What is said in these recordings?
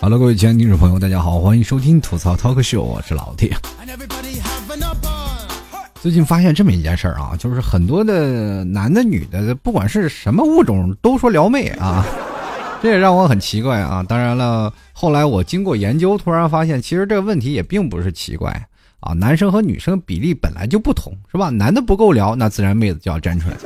哈喽，各位亲爱的听众朋友，大家好，欢迎收听吐槽 talk show，我是老铁。最近发现这么一件事儿啊，就是很多的男的、女的，不管是什么物种，都说撩妹啊，这也让我很奇怪啊。当然了，后来我经过研究，突然发现，其实这个问题也并不是奇怪啊。男生和女生比例本来就不同，是吧？男的不够撩，那自然妹子就要站出来。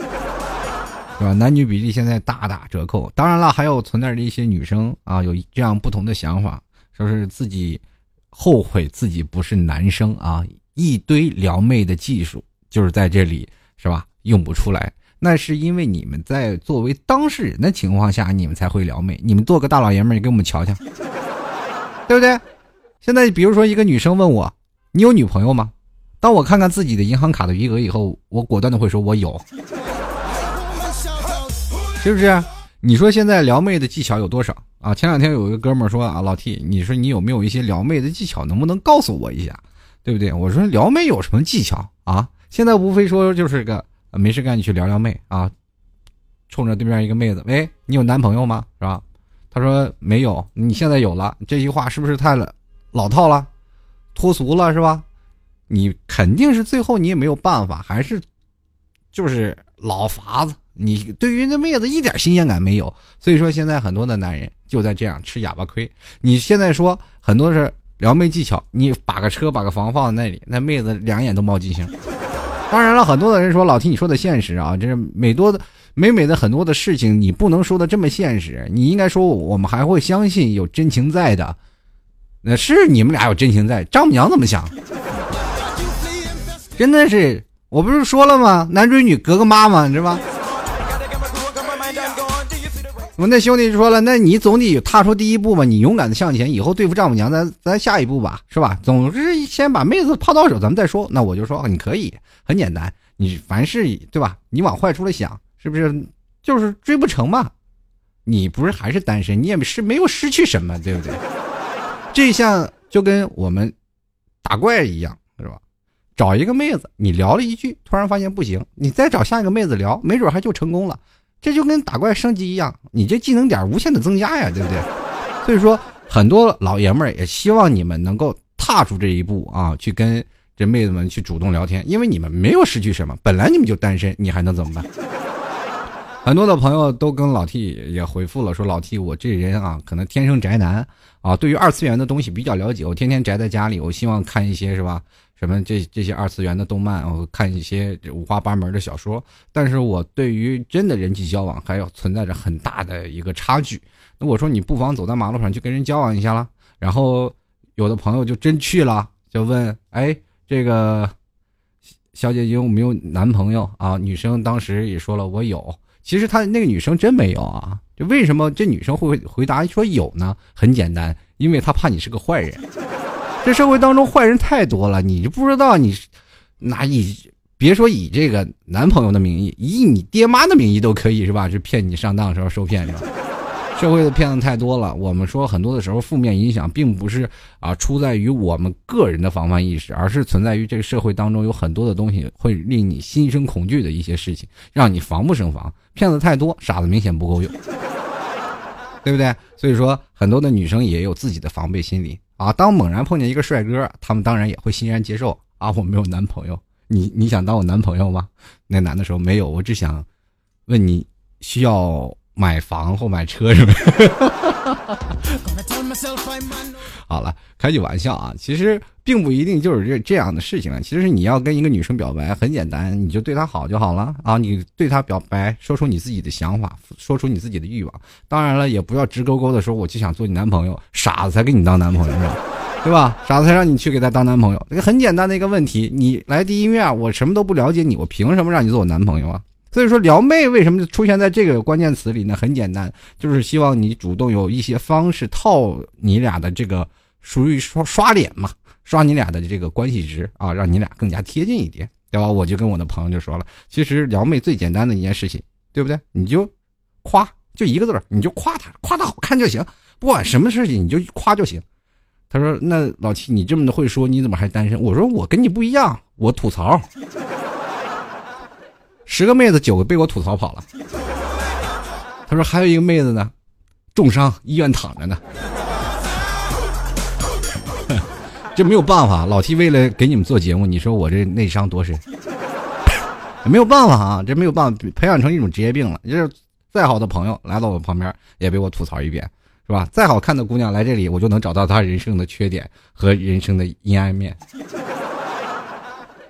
是吧？男女比例现在大打折扣。当然了，还有存在着一些女生啊，有这样不同的想法，说是自己后悔自己不是男生啊，一堆撩妹的技术就是在这里，是吧？用不出来，那是因为你们在作为当事人的情况下，你们才会撩妹。你们做个大老爷们儿，你给我们瞧瞧，对不对？现在比如说一个女生问我，你有女朋友吗？当我看看自己的银行卡的余额以后，我果断的会说，我有。是不是？你说现在撩妹的技巧有多少啊？前两天有一个哥们说啊，老 T，你说你有没有一些撩妹的技巧？能不能告诉我一下？对不对？我说撩妹有什么技巧啊？现在无非说就是个没事干你去撩撩妹啊，冲着对面一个妹子，喂，你有男朋友吗？是吧？他说没有，你现在有了，这句话是不是太了老套了，脱俗了是吧？你肯定是最后你也没有办法，还是就是老法子。你对于那妹子一点新鲜感没有，所以说现在很多的男人就在这样吃哑巴亏。你现在说很多是撩妹技巧，你把个车把个房放在那里，那妹子两眼都冒金星。当然了，很多的人说老提你说的现实啊，这是美多的美美的很多的事情，你不能说的这么现实。你应该说我们还会相信有真情在的，那是你们俩有真情在。丈母娘怎么想？真的是，我不是说了吗？男追女隔个妈妈，你知道吧？我那兄弟就说了，那你总得踏出第一步吧，你勇敢的向前，以后对付丈母娘，咱咱下一步吧，是吧？总之先把妹子泡到手，咱们再说。那我就说你可以，很简单，你凡事对吧？你往坏处了想，是不是？就是追不成嘛？你不是还是单身，你也是没有失去什么，对不对？这像就跟我们打怪一样，是吧？找一个妹子，你聊了一句，突然发现不行，你再找下一个妹子聊，没准还就成功了。这就跟打怪升级一样，你这技能点无限的增加呀，对不对？所以说，很多老爷们儿也希望你们能够踏出这一步啊，去跟这妹子们去主动聊天，因为你们没有失去什么，本来你们就单身，你还能怎么办？很多的朋友都跟老 T 也回复了，说老 T 我这人啊，可能天生宅男啊，对于二次元的东西比较了解，我天天宅在家里，我希望看一些是吧？什么这这些二次元的动漫，我看一些五花八门的小说，但是我对于真的人际交往还有存在着很大的一个差距。那我说你不妨走在马路上去跟人交往一下了。然后有的朋友就真去了，就问：哎，这个小姐姐有没有男朋友啊？女生当时也说了我有。其实她那个女生真没有啊。就为什么这女生会回答说有呢？很简单，因为她怕你是个坏人。这社会当中坏人太多了，你就不知道你拿以别说以这个男朋友的名义，以你爹妈的名义都可以是吧？就骗你上当的时候受骗是吧？社会的骗子太多了。我们说很多的时候负面影响并不是啊出在于我们个人的防范意识，而是存在于这个社会当中有很多的东西会令你心生恐惧的一些事情，让你防不胜防。骗子太多，傻子明显不够用，对不对？所以说很多的女生也有自己的防备心理。啊，当猛然碰见一个帅哥，他们当然也会欣然接受。啊，我没有男朋友，你你想当我男朋友吗？那男的说没有，我只想问你需要买房或买车是吗？好了，开句玩笑啊，其实并不一定就是这这样的事情啊。其实是你要跟一个女生表白，很简单，你就对她好就好了啊。你对她表白，说出你自己的想法，说出你自己的欲望。当然了，也不要直勾勾的说我就想做你男朋友，傻子才给你当男朋友是吧？对吧？傻子才让你去给他当男朋友。这个很简单的一个问题，你来第一面，我什么都不了解你，我凭什么让你做我男朋友啊？所以说撩妹为什么出现在这个关键词里呢？很简单，就是希望你主动有一些方式套你俩的这个属于刷刷脸嘛，刷你俩的这个关系值啊，让你俩更加贴近一点，对吧？我就跟我的朋友就说了，其实撩妹最简单的一件事情，对不对？你就夸，就一个字儿你就夸他，夸他好看就行，不管什么事情你就夸就行。他说：“那老七，你这么的会说，你怎么还单身？”我说：“我跟你不一样，我吐槽。”十个妹子九个被我吐槽跑了。他说还有一个妹子呢，重伤医院躺着呢。这没有办法，老 T 为了给你们做节目，你说我这内伤多深？没有办法啊，这没有办法，培养成一种职业病了。就是再好的朋友来到我旁边，也被我吐槽一遍，是吧？再好看的姑娘来这里，我就能找到她人生的缺点和人生的阴暗面。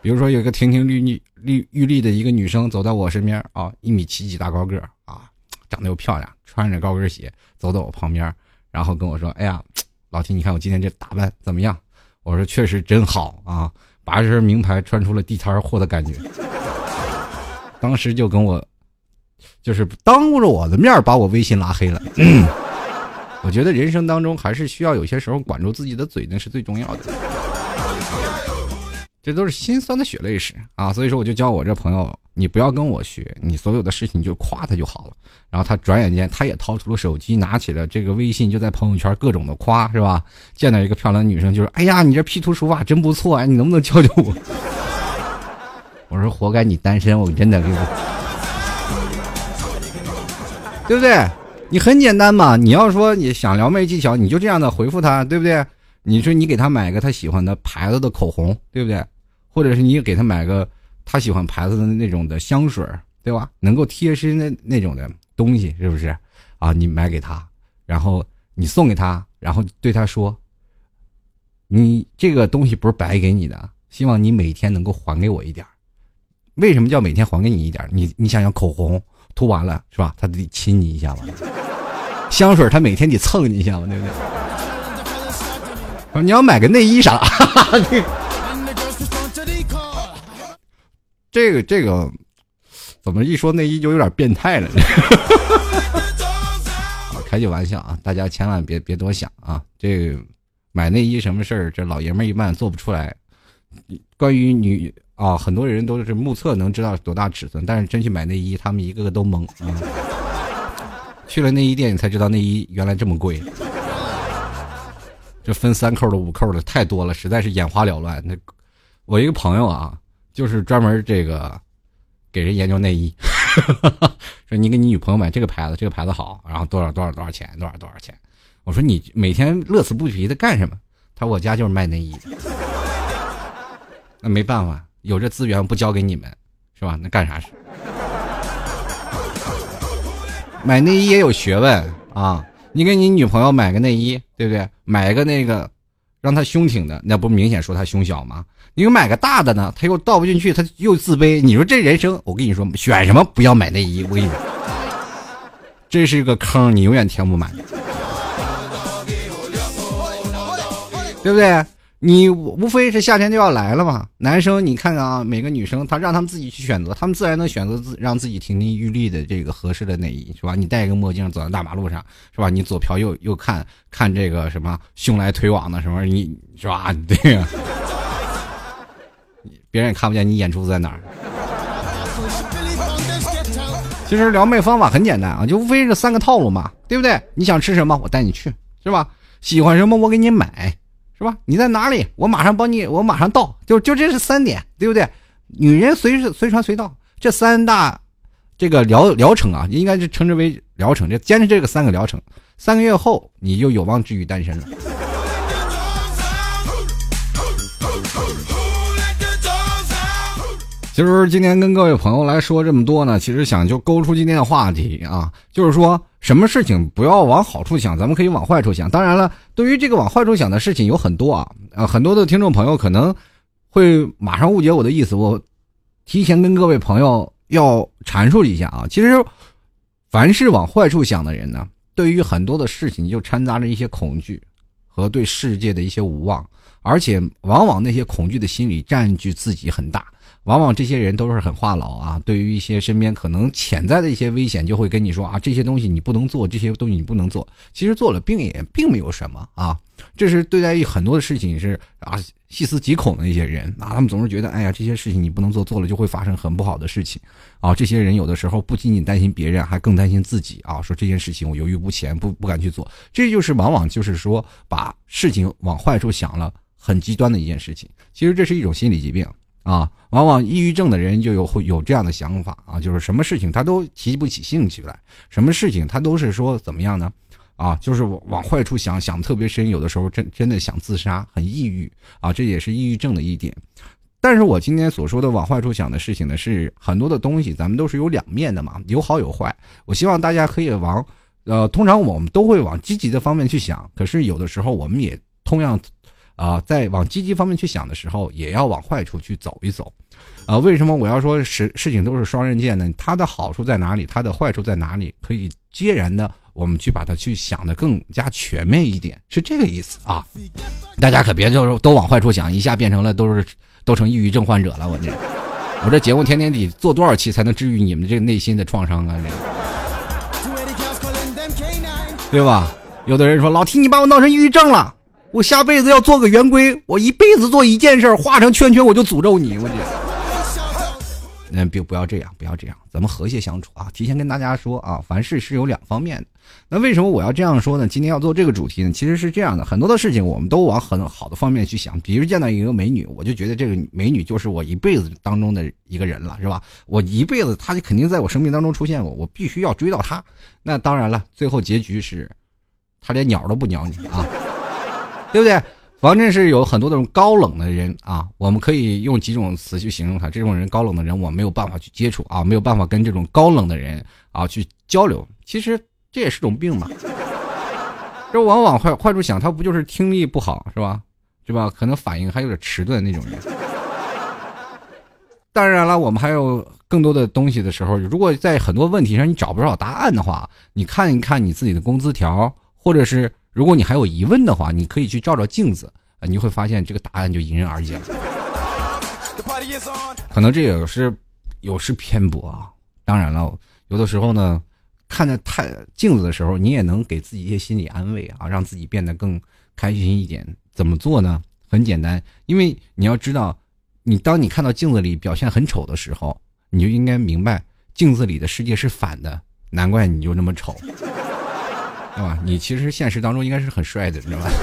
比如说，有一个亭亭玉立、玉玉立的一个女生走到我身边啊，一米七几大高个啊，长得又漂亮，穿着高跟鞋走到我旁边，然后跟我说：“哎呀，老提，你看我今天这打扮怎么样？”我说：“确实真好啊，把这身名牌穿出了地摊货的感觉。” 当时就跟我，就是当着我的面把我微信拉黑了。我觉得人生当中还是需要有些时候管住自己的嘴，那是最重要的。这都是心酸的血泪史啊！所以说，我就教我这朋友，你不要跟我学，你所有的事情就夸他就好了。然后他转眼间，他也掏出了手机，拿起了这个微信，就在朋友圈各种的夸，是吧？见到一个漂亮的女生，就是哎呀，你这 P 图手法真不错哎，你能不能教教我？我说活该你单身，我真的给我，对不对？你很简单嘛，你要说你想撩妹技巧，你就这样的回复他，对不对？你说你给他买个他喜欢的牌子的口红，对不对？或者是你给他买个 他喜欢牌子的那种的香水，对吧？能够贴身的那种的东西，是不是？啊，你买给他，然后你送给他，然后对他说：“你这个东西不是白给你的，希望你每天能够还给我一点。”为什么叫每天还给你一点？你你想想，口红涂完了是吧？他得亲你一下吧？香水他每天得蹭你一下吧？对不对？你要买个内衣啥？这个这个，怎么一说内衣就有点变态了？开句玩笑啊，大家千万别别多想啊。这买内衣什么事儿，这老爷们一般做不出来。关于女啊，很多人都是目测能知道多大尺寸，但是真去买内衣，他们一个个都懵啊。去了内衣店，你才知道内衣原来这么贵。这分三扣的、五扣的太多了，实在是眼花缭乱。那我一个朋友啊，就是专门这个给人研究内衣，说你给你女朋友买这个牌子，这个牌子好，然后多少多少多少钱，多少多少钱。我说你每天乐此不疲的干什么？他说我家就是卖内衣的。那没办法，有这资源不交给你们，是吧？那干啥事？买内衣也有学问啊。你给你女朋友买个内衣，对不对？买个那个，让她胸挺的，那不明显说她胸小吗？你买个大的呢，他又倒不进去，他又自卑。你说这人生，我跟你说，选什么不要买内衣，我跟你说，这是一个坑，你永远填不满，对不对？你无非是夏天就要来了嘛，男生你看看啊，每个女生她让他们自己去选择，他们自然能选择自让自己亭亭玉立的这个合适的内衣，是吧？你戴一个墨镜走在大马路上，是吧？你左瞟右右看看这个什么胸来腿往的什么，你是吧？对呀，别人也看不见你眼珠子在哪儿。其实撩妹方法很简单啊，就无非是三个套路嘛，对不对？你想吃什么，我带你去，是吧？喜欢什么，我给你买。是吧？你在哪里？我马上帮你，我马上到。就就这是三点，对不对？女人随时随传随到，这三大这个疗疗程啊，应该是称之为疗程。这坚持这个三个疗程，三个月后你就有望治愈单身了。其实今天跟各位朋友来说这么多呢，其实想就勾出今天的话题啊，就是说什么事情不要往好处想，咱们可以往坏处想。当然了，对于这个往坏处想的事情有很多啊，呃，很多的听众朋友可能会马上误解我的意思，我提前跟各位朋友要阐述一下啊。其实，凡是往坏处想的人呢，对于很多的事情就掺杂着一些恐惧和对世界的一些无望，而且往往那些恐惧的心理占据自己很大。往往这些人都是很话痨啊，对于一些身边可能潜在的一些危险，就会跟你说啊，这些东西你不能做，这些东西你不能做。其实做了，并也并没有什么啊。这是对待于很多的事情是啊，细思极恐的一些人啊，他们总是觉得，哎呀，这些事情你不能做，做了就会发生很不好的事情啊。这些人有的时候不仅仅担心别人，还更担心自己啊，说这件事情我犹豫不前，不不敢去做。这就是往往就是说把事情往坏处想了，很极端的一件事情。其实这是一种心理疾病。啊，往往抑郁症的人就有会有这样的想法啊，就是什么事情他都提不起兴趣来，什么事情他都是说怎么样呢？啊，就是往往坏处想想特别深，有的时候真真的想自杀，很抑郁啊，这也是抑郁症的一点。但是我今天所说的往坏处想的事情呢，是很多的东西，咱们都是有两面的嘛，有好有坏。我希望大家可以往，呃，通常我们都会往积极的方面去想，可是有的时候我们也同样，啊，在往积极方面去想的时候，也要往坏处去走一走。啊，为什么我要说事事情都是双刃剑呢？它的好处在哪里？它的坏处在哪里？可以截然的，我们去把它去想的更加全面一点，是这个意思啊。大家可别就是都往坏处想，一下变成了都是。都成抑郁症患者了，我这，我这节目天天得做多少期才能治愈你们这个内心的创伤啊？这，对吧？有的人说老提你把我闹成抑郁症了，我下辈子要做个圆规，我一辈子做一件事画成圈圈我就诅咒你，我这。那别不要这样，不要这样，咱们和谐相处啊！提前跟大家说啊，凡事是有两方面的。那为什么我要这样说呢？今天要做这个主题呢？其实是这样的，很多的事情我们都往很好的方面去想。比如见到一个美女，我就觉得这个美女就是我一辈子当中的一个人了，是吧？我一辈子她就肯定在我生命当中出现过，我必须要追到她。那当然了，最后结局是，她连鸟都不鸟你啊，对不对？反正是有很多那种高冷的人啊，我们可以用几种词去形容他。这种人高冷的人，我没有办法去接触啊，没有办法跟这种高冷的人啊去交流。其实这也是种病嘛。这往往坏坏处想，他不就是听力不好是吧？是吧？可能反应还有点迟钝那种人。当然了，我们还有更多的东西的时候，如果在很多问题上你找不着答案的话，你看一看你自己的工资条，或者是。如果你还有疑问的话，你可以去照照镜子，你会发现这个答案就迎刃而解了。可能这也是有失偏颇啊。当然了，有的时候呢，看着太镜子的时候，你也能给自己一些心理安慰啊，让自己变得更开心一点。怎么做呢？很简单，因为你要知道，你当你看到镜子里表现很丑的时候，你就应该明白镜子里的世界是反的，难怪你就那么丑。对吧？你其实现实当中应该是很帅的，知道吧？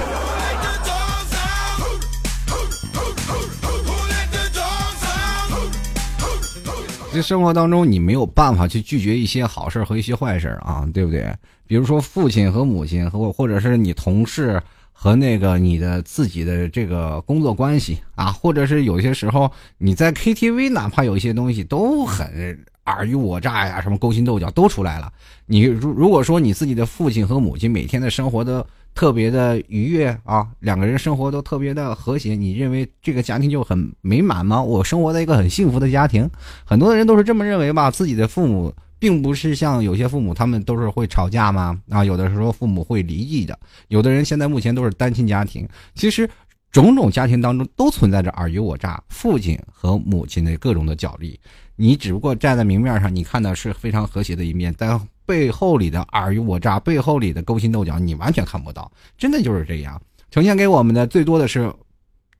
这生活当中，你没有办法去拒绝一些好事和一些坏事啊，对不对？比如说父亲和母亲，或或者是你同事和那个你的自己的这个工作关系啊，或者是有些时候你在 KTV，哪怕有一些东西都很。尔虞我诈呀，什么勾心斗角都出来了。你如如果说你自己的父亲和母亲每天的生活都特别的愉悦啊，两个人生活都特别的和谐，你认为这个家庭就很美满吗？我生活在一个很幸福的家庭，很多的人都是这么认为吧。自己的父母并不是像有些父母，他们都是会吵架吗？啊，有的时候父母会离异的，有的人现在目前都是单亲家庭。其实种种家庭当中都存在着尔虞我诈，父亲和母亲的各种的角力。你只不过站在明面上，你看的是非常和谐的一面，但背后里的尔虞我诈，背后里的勾心斗角，你完全看不到。真的就是这样，呈现给我们的最多的是，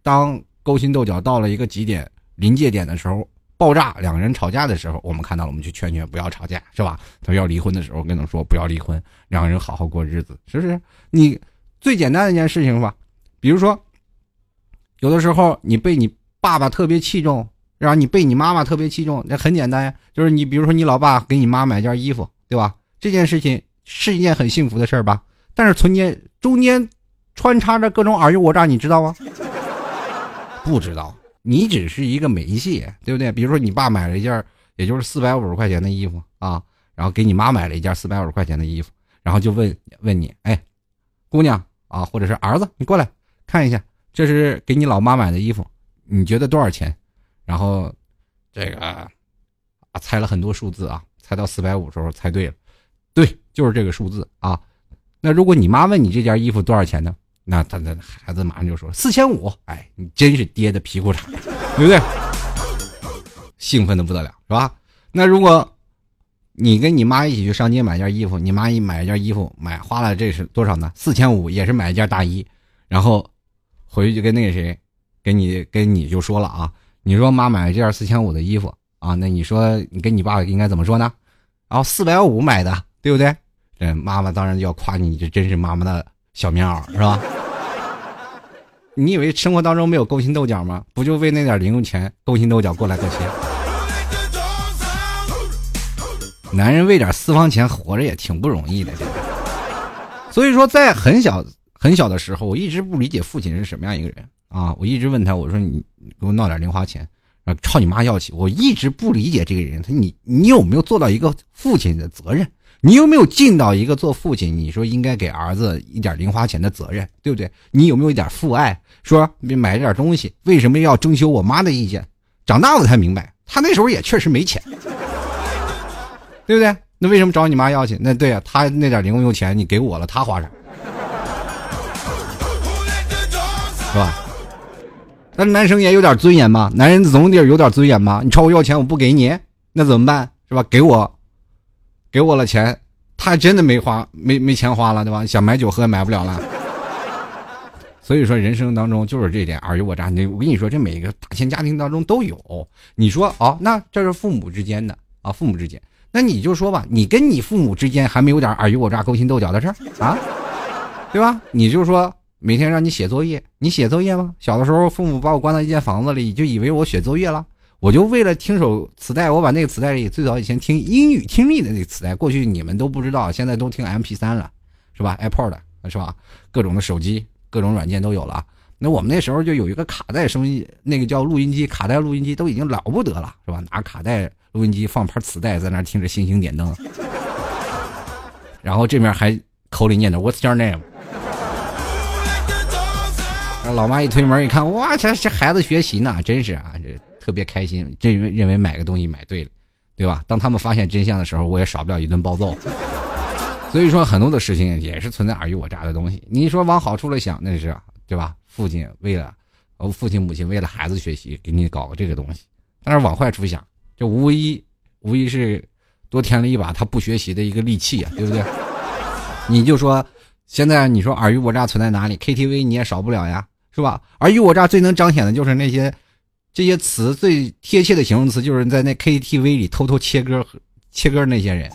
当勾心斗角到了一个极点、临界点的时候，爆炸，两个人吵架的时候，我们看到了，我们去劝劝不要吵架，是吧？他要离婚的时候，跟他说不要离婚，两个人好好过日子，是不是？你最简单的一件事情吧，比如说，有的时候你被你爸爸特别器重。然后你被你妈妈特别器重，那很简单呀，就是你比如说你老爸给你妈买件衣服，对吧？这件事情是一件很幸福的事儿吧？但是中间中间穿插着各种尔虞我诈，你知道吗？不知道，你只是一个媒介，对不对？比如说你爸买了一件也就是四百五十块钱的衣服啊，然后给你妈买了一件四百五十块钱的衣服，然后就问问你，哎，姑娘啊，或者是儿子，你过来看一下，这是给你老妈买的衣服，你觉得多少钱？然后，这个啊，猜了很多数字啊，猜到四百五时候猜对了，对，就是这个数字啊。那如果你妈问你这件衣服多少钱呢？那他的孩子马上就说四千五。哎，你真是爹的皮裤衩，对不对？兴奋的不得了，是吧？那如果你跟你妈一起去上街买件衣服，你妈一买一件衣服，买花了这是多少呢？四千五，也是买一件大衣，然后回去就跟那个谁，跟你跟你就说了啊。你说妈买了这件四千五的衣服啊？那你说你跟你爸应该怎么说呢？然后四百五买的，对不对？这妈妈当然要夸你，你这真是妈妈的小棉袄，是吧？你以为生活当中没有勾心斗角吗？不就为那点零用钱勾心斗角过来过去？男人为点私房钱活着也挺不容易的，所以说，在很小很小的时候，我一直不理解父亲是什么样一个人啊！我一直问他，我说你给我闹点零花钱，啊，朝你妈要去。我一直不理解这个人，他你你有没有做到一个父亲的责任？你有没有尽到一个做父亲你说应该给儿子一点零花钱的责任，对不对？你有没有一点父爱？说你买点东西，为什么要征求我妈的意见？长大我才明白，他那时候也确实没钱，对不对？那为什么找你妈要去？那对啊，他那点零用钱你给我了，他花啥？是吧？那男生也有点尊严嘛，男人总得有点尊严嘛。你朝我要钱，我不给你，那怎么办？是吧？给我。给我了钱，他真的没花，没没钱花了，对吧？想买酒喝也买不了了。所以说，人生当中就是这点尔虞我诈。你我跟你说，这每一个大千家庭当中都有。你说哦，那这是父母之间的啊，父母之间。那你就说吧，你跟你父母之间还没有点尔虞我诈、勾心斗角的事儿啊？对吧？你就说每天让你写作业，你写作业吗？小的时候，父母把我关到一间房子里，就以为我写作业了。我就为了听首磁带，我把那个磁带里最早以前听英语听力的那个磁带，过去你们都不知道，现在都听 M P 三了，是吧？iPod 是吧？各种的手机，各种软件都有了。那我们那时候就有一个卡带声音，那个叫录音机，卡带录音机都已经了不得了，是吧？拿卡带录音机放盘磁带，在那听着星星点灯，然后这面还口里念着 What's your name？老妈一推门一看，哇，这这孩子学习呢，真是啊，这。特别开心，认认为买个东西买对了，对吧？当他们发现真相的时候，我也少不了一顿暴揍。所以说，很多的事情也是存在尔虞我诈的东西。你说往好处了想，那是对吧？父亲为了，父亲母亲为了孩子学习，给你搞个这个东西。但是往坏处想，这无疑无疑是多添了一把他不学习的一个利器啊，对不对？你就说现在你说尔虞我诈存在哪里？KTV 你也少不了呀，是吧？尔虞我诈最能彰显的就是那些。这些词最贴切的形容词，就是在那 KTV 里偷偷切歌、切歌那些人。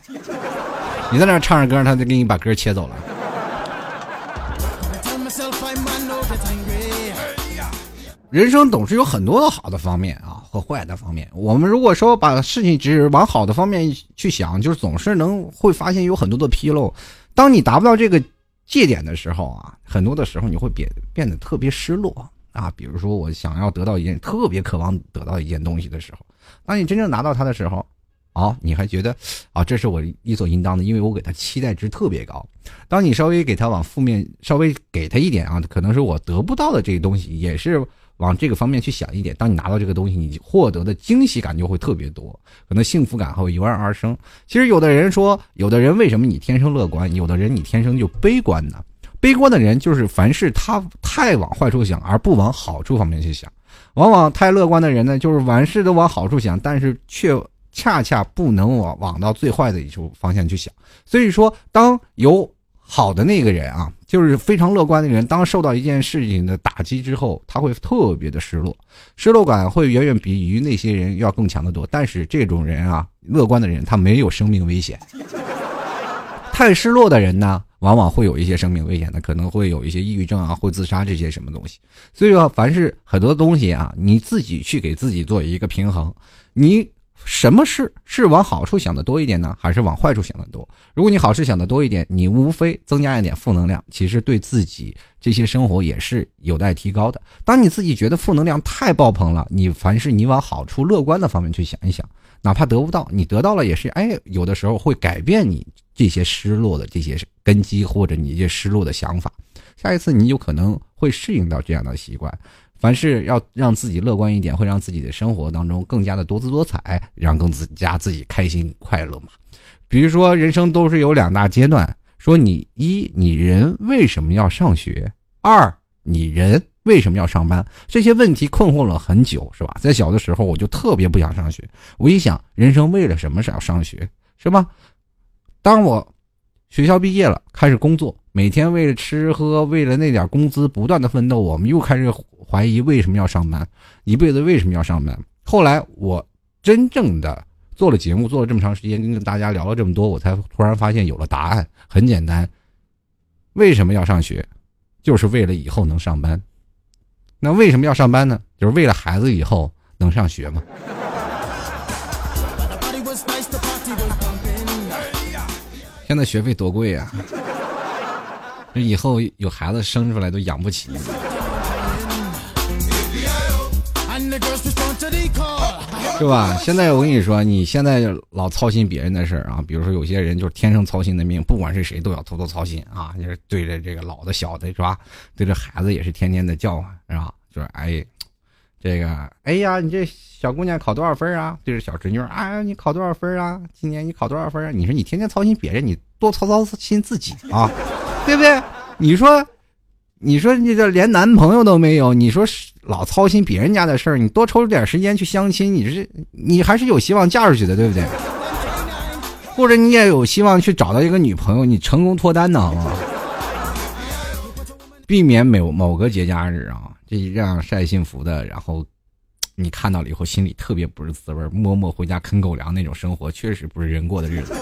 你在那唱着歌，他就给你把歌切走了。人生总是有很多的好的方面啊，和坏的方面。我们如果说把事情只往好的方面去想，就是总是能会发现有很多的纰漏。当你达不到这个界点的时候啊，很多的时候你会变变得特别失落。啊，比如说我想要得到一件特别渴望得到一件东西的时候，当你真正拿到它的时候，啊，你还觉得啊，这是我理所应当的，因为我给他期待值特别高。当你稍微给他往负面稍微给他一点啊，可能是我得不到的这个东西，也是往这个方面去想一点。当你拿到这个东西，你获得的惊喜感就会特别多，可能幸福感会油然而生。其实有的人说，有的人为什么你天生乐观，有的人你天生就悲观呢？悲观的人就是凡事他太往坏处想，而不往好处方面去想；往往太乐观的人呢，就是凡事都往好处想，但是却恰恰不能往往到最坏的一处方向去想。所以说，当有好的那个人啊，就是非常乐观的人，当受到一件事情的打击之后，他会特别的失落，失落感会远远比于那些人要更强的多。但是这种人啊，乐观的人他没有生命危险。太失落的人呢？往往会有一些生命危险的，可能会有一些抑郁症啊，会自杀这些什么东西。所以说，凡是很多东西啊，你自己去给自己做一个平衡。你什么事是往好处想的多一点呢，还是往坏处想的多？如果你好事想的多一点，你无非增加一点负能量，其实对自己这些生活也是有待提高的。当你自己觉得负能量太爆棚了，你凡是你往好处、乐观的方面去想一想，哪怕得不到，你得到了也是，哎，有的时候会改变你。这些失落的这些根基，或者你一些失落的想法，下一次你有可能会适应到这样的习惯。凡事要让自己乐观一点，会让自己的生活当中更加的多姿多彩，让更自加自己开心快乐嘛。比如说，人生都是有两大阶段，说你一，你人为什么要上学？二，你人为什么要上班？这些问题困惑了很久，是吧？在小的时候，我就特别不想上学。我一想，人生为了什么是要上学，是吧？当我学校毕业了，开始工作，每天为了吃喝，为了那点工资不断的奋斗，我们又开始怀疑为什么要上班，一辈子为什么要上班？后来我真正的做了节目，做了这么长时间，跟大家聊了这么多，我才突然发现有了答案，很简单，为什么要上学？就是为了以后能上班。那为什么要上班呢？就是为了孩子以后能上学嘛。现在学费多贵呀！以后有孩子生出来都养不起。是吧？现在我跟你说，你现在老操心别人的事儿啊，比如说有些人就是天生操心的命，不管是谁都要偷偷操心啊，就是对着这个老的、小的，是吧？对着孩子也是天天的叫唤，是吧？就是哎，这个哎呀，你这小姑娘考多少分啊？对着小侄女，哎，你考多少分啊？今年你考多少分啊？你说你天天操心别人，你多操操心自己啊，对不对？你说。你说你这连男朋友都没有，你说老操心别人家的事儿，你多抽出点时间去相亲，你是你还是有希望嫁出去的，对不对？或者你也有希望去找到一个女朋友，你成功脱单呢？避免某某个节假日啊，这这样晒幸福的，然后你看到了以后心里特别不是滋味，默默回家啃狗粮那种生活，确实不是人过的日子。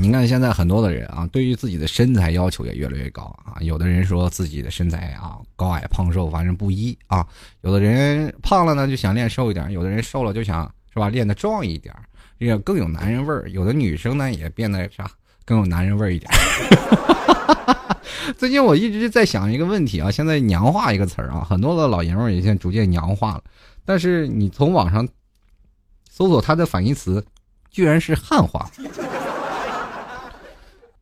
你看现在很多的人啊，对于自己的身材要求也越来越高啊。有的人说自己的身材啊高矮胖瘦反正不一啊。有的人胖了呢就想练瘦一点，有的人瘦了就想是吧练的壮一点，也更有男人味儿。有的女生呢也变得啥更有男人味儿一点。最近我一直在想一个问题啊，现在娘化一个词儿啊，很多的老爷们儿也现在逐渐娘化了，但是你从网上搜索它的反义词，居然是汉化。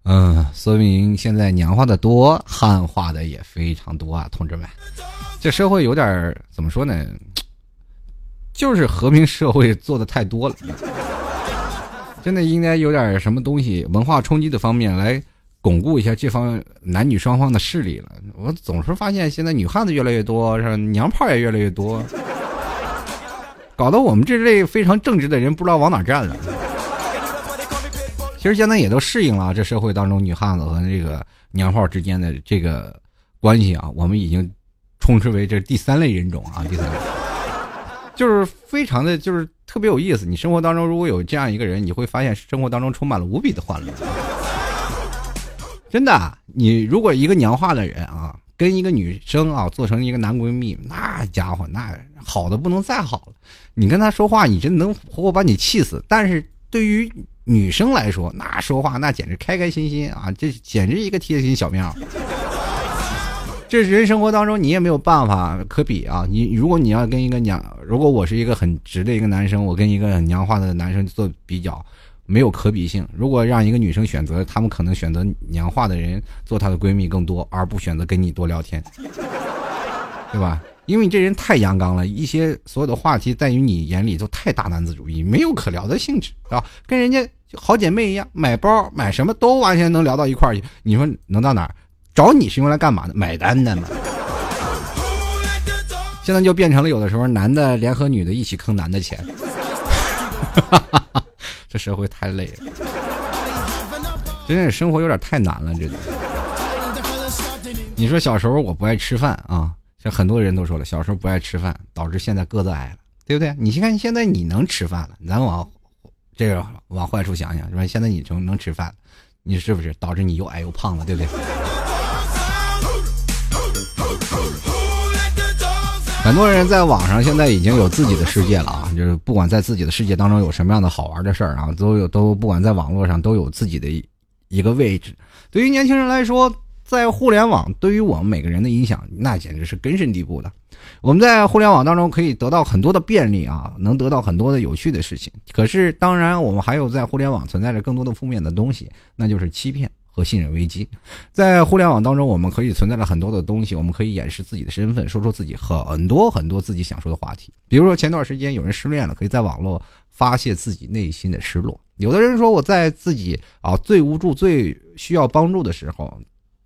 嗯，说明现在娘化的多，汉化的也非常多啊，同志们，这社会有点怎么说呢？就是和平社会做的太多了，真的应该有点什么东西，文化冲击的方面来巩固一下这方男女双方的势力了。我总是发现现在女汉子越来越多，是娘炮也越来越多，搞得我们这类非常正直的人不知道往哪站了。其实现在也都适应了这社会当中女汉子和这个娘炮之间的这个关系啊，我们已经称之为这第三类人种啊，第三类，就是非常的就是特别有意思。你生活当中如果有这样一个人，你会发现生活当中充满了无比的欢乐。真的，你如果一个娘化的人啊，跟一个女生啊做成一个男闺蜜，那家伙那好的不能再好了。你跟他说话，你真能活活把你气死。但是对于女生来说，那说话那简直开开心心啊！这简直一个贴心小棉袄。这人生活当中你也没有办法可比啊！你如果你要跟一个娘，如果我是一个很直的一个男生，我跟一个娘化的男生做比较，没有可比性。如果让一个女生选择，她们可能选择娘化的人做她的闺蜜更多，而不选择跟你多聊天，对吧？因为你这人太阳刚了，一些所有的话题在于你眼里都太大男子主义，没有可聊的兴致，啊，跟人家好姐妹一样，买包买什么都完全能聊到一块儿去。你说能到哪？找你是用来干嘛的？买单的嘛。现在就变成了有的时候男的联合女的一起坑男的钱，这社会太累了，真是生活有点太难了，真的。你说小时候我不爱吃饭啊。像很多人都说了，小时候不爱吃饭，导致现在个子矮了，对不对？你先看现在你能吃饭了，咱往这个往坏处想想，是吧？现在你成能吃饭，你是不是导致你又矮又胖了，对不对？很多人在网上现在已经有自己的世界了啊，就是不管在自己的世界当中有什么样的好玩的事儿啊，都有都不管在网络上都有自己的一个位置。对于年轻人来说。在互联网对于我们每个人的影响，那简直是根深蒂固的。我们在互联网当中可以得到很多的便利啊，能得到很多的有趣的事情。可是，当然我们还有在互联网存在着更多的负面的东西，那就是欺骗和信任危机。在互联网当中，我们可以存在着很多的东西，我们可以掩饰自己的身份，说出自己很多很多自己想说的话题。比如说，前段时间有人失恋了，可以在网络发泄自己内心的失落。有的人说，我在自己啊最无助、最需要帮助的时候。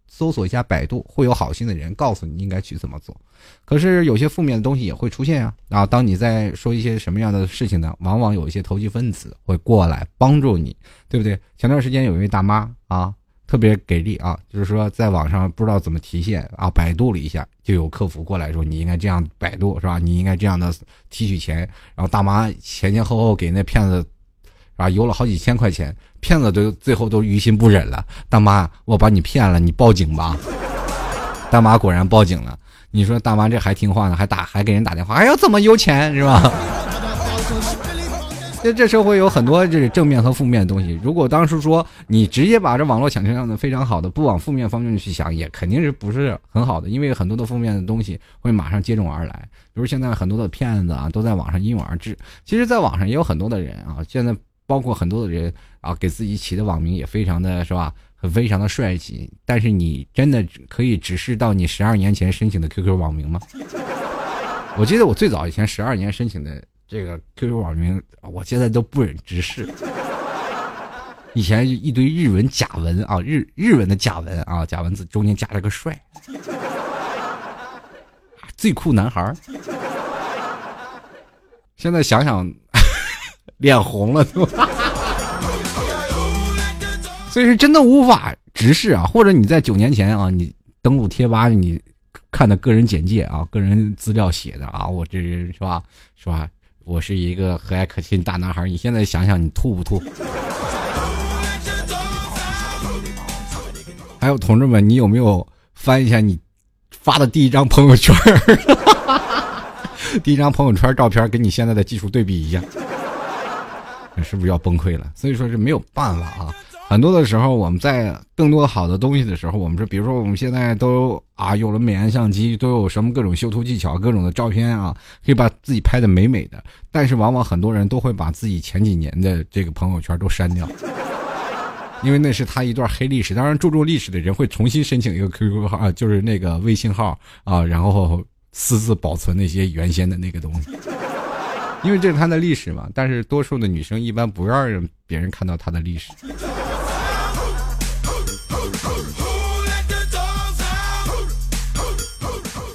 搜索一下百度，会有好心的人告诉你应该去怎么做。可是有些负面的东西也会出现啊。啊，当你在说一些什么样的事情呢？往往有一些投机分子会过来帮助你，对不对？前段时间有一位大妈啊，特别给力啊，就是说在网上不知道怎么提现啊，百度了一下，就有客服过来说你应该这样百度是吧？你应该这样的提取钱。然后大妈前前后后给那骗子。啊，邮了好几千块钱，骗子都最后都于心不忍了。大妈，我把你骗了，你报警吧。大妈果然报警了。你说大妈这还听话呢，还打还给人打电话，哎呀，怎么邮钱是吧？这这社会有很多这正面和负面的东西。如果当时说你直接把这网络想象的非常好的，不往负面方面去想，也肯定是不是很好的。因为很多的负面的东西会马上接踵而来。比如现在很多的骗子啊，都在网上一拥而至。其实，在网上也有很多的人啊，现在包括很多的人啊，给自己起的网名也非常的是吧，很非常的帅气。但是你真的可以直视到你十二年前申请的 QQ 网名吗？我记得我最早以前十二年申请的这个 QQ 网名，我现在都不忍直视。以前一堆日文假文啊，日日文的假文啊，假文字中间加了个帅，最酷男孩现在想想，脸红了都。所以是真的无法直视啊，或者你在九年前啊，你登录贴吧你。看的个人简介啊，个人资料写的啊，我这人是吧，是吧？我是一个和蔼可亲大男孩。你现在想想，你吐不吐？还有同志们，你有没有翻一下你发的第一张朋友圈？第一张朋友圈照片跟你现在的技术对比一下，是不是要崩溃了？所以说是没有办法啊。很多的时候，我们在更多好的东西的时候，我们说，比如说我们现在都啊有了美颜相机，都有什么各种修图技巧，各种的照片啊，可以把自己拍的美美的。但是往往很多人都会把自己前几年的这个朋友圈都删掉，因为那是他一段黑历史。当然，注重历史的人会重新申请一个 QQ 号啊，就是那个微信号啊，然后私自保存那些原先的那个东西。因为这是他的历史嘛，但是多数的女生一般不让别人看到他的历史。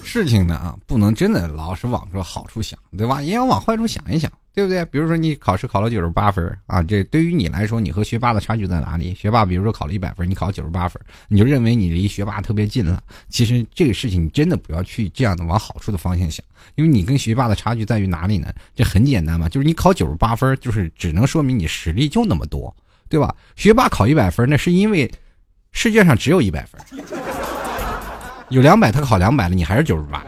事情呢啊，不能真的老是往说好处想，对吧？也要往坏处想一想，对不对？比如说你考试考了九十八分啊，这对于你来说，你和学霸的差距在哪里？学霸比如说考了一百分，你考九十八分，你就认为你离学霸特别近了。其实这个事情你真的不要去这样的往好处的方向想，因为你跟学霸的差距在于哪里呢？这很简单嘛，就是你考九十八分，就是只能说明你实力就那么多，对吧？学霸考一百分，那是因为世界上只有一百分。有两百，他考两百了，你还是九十八。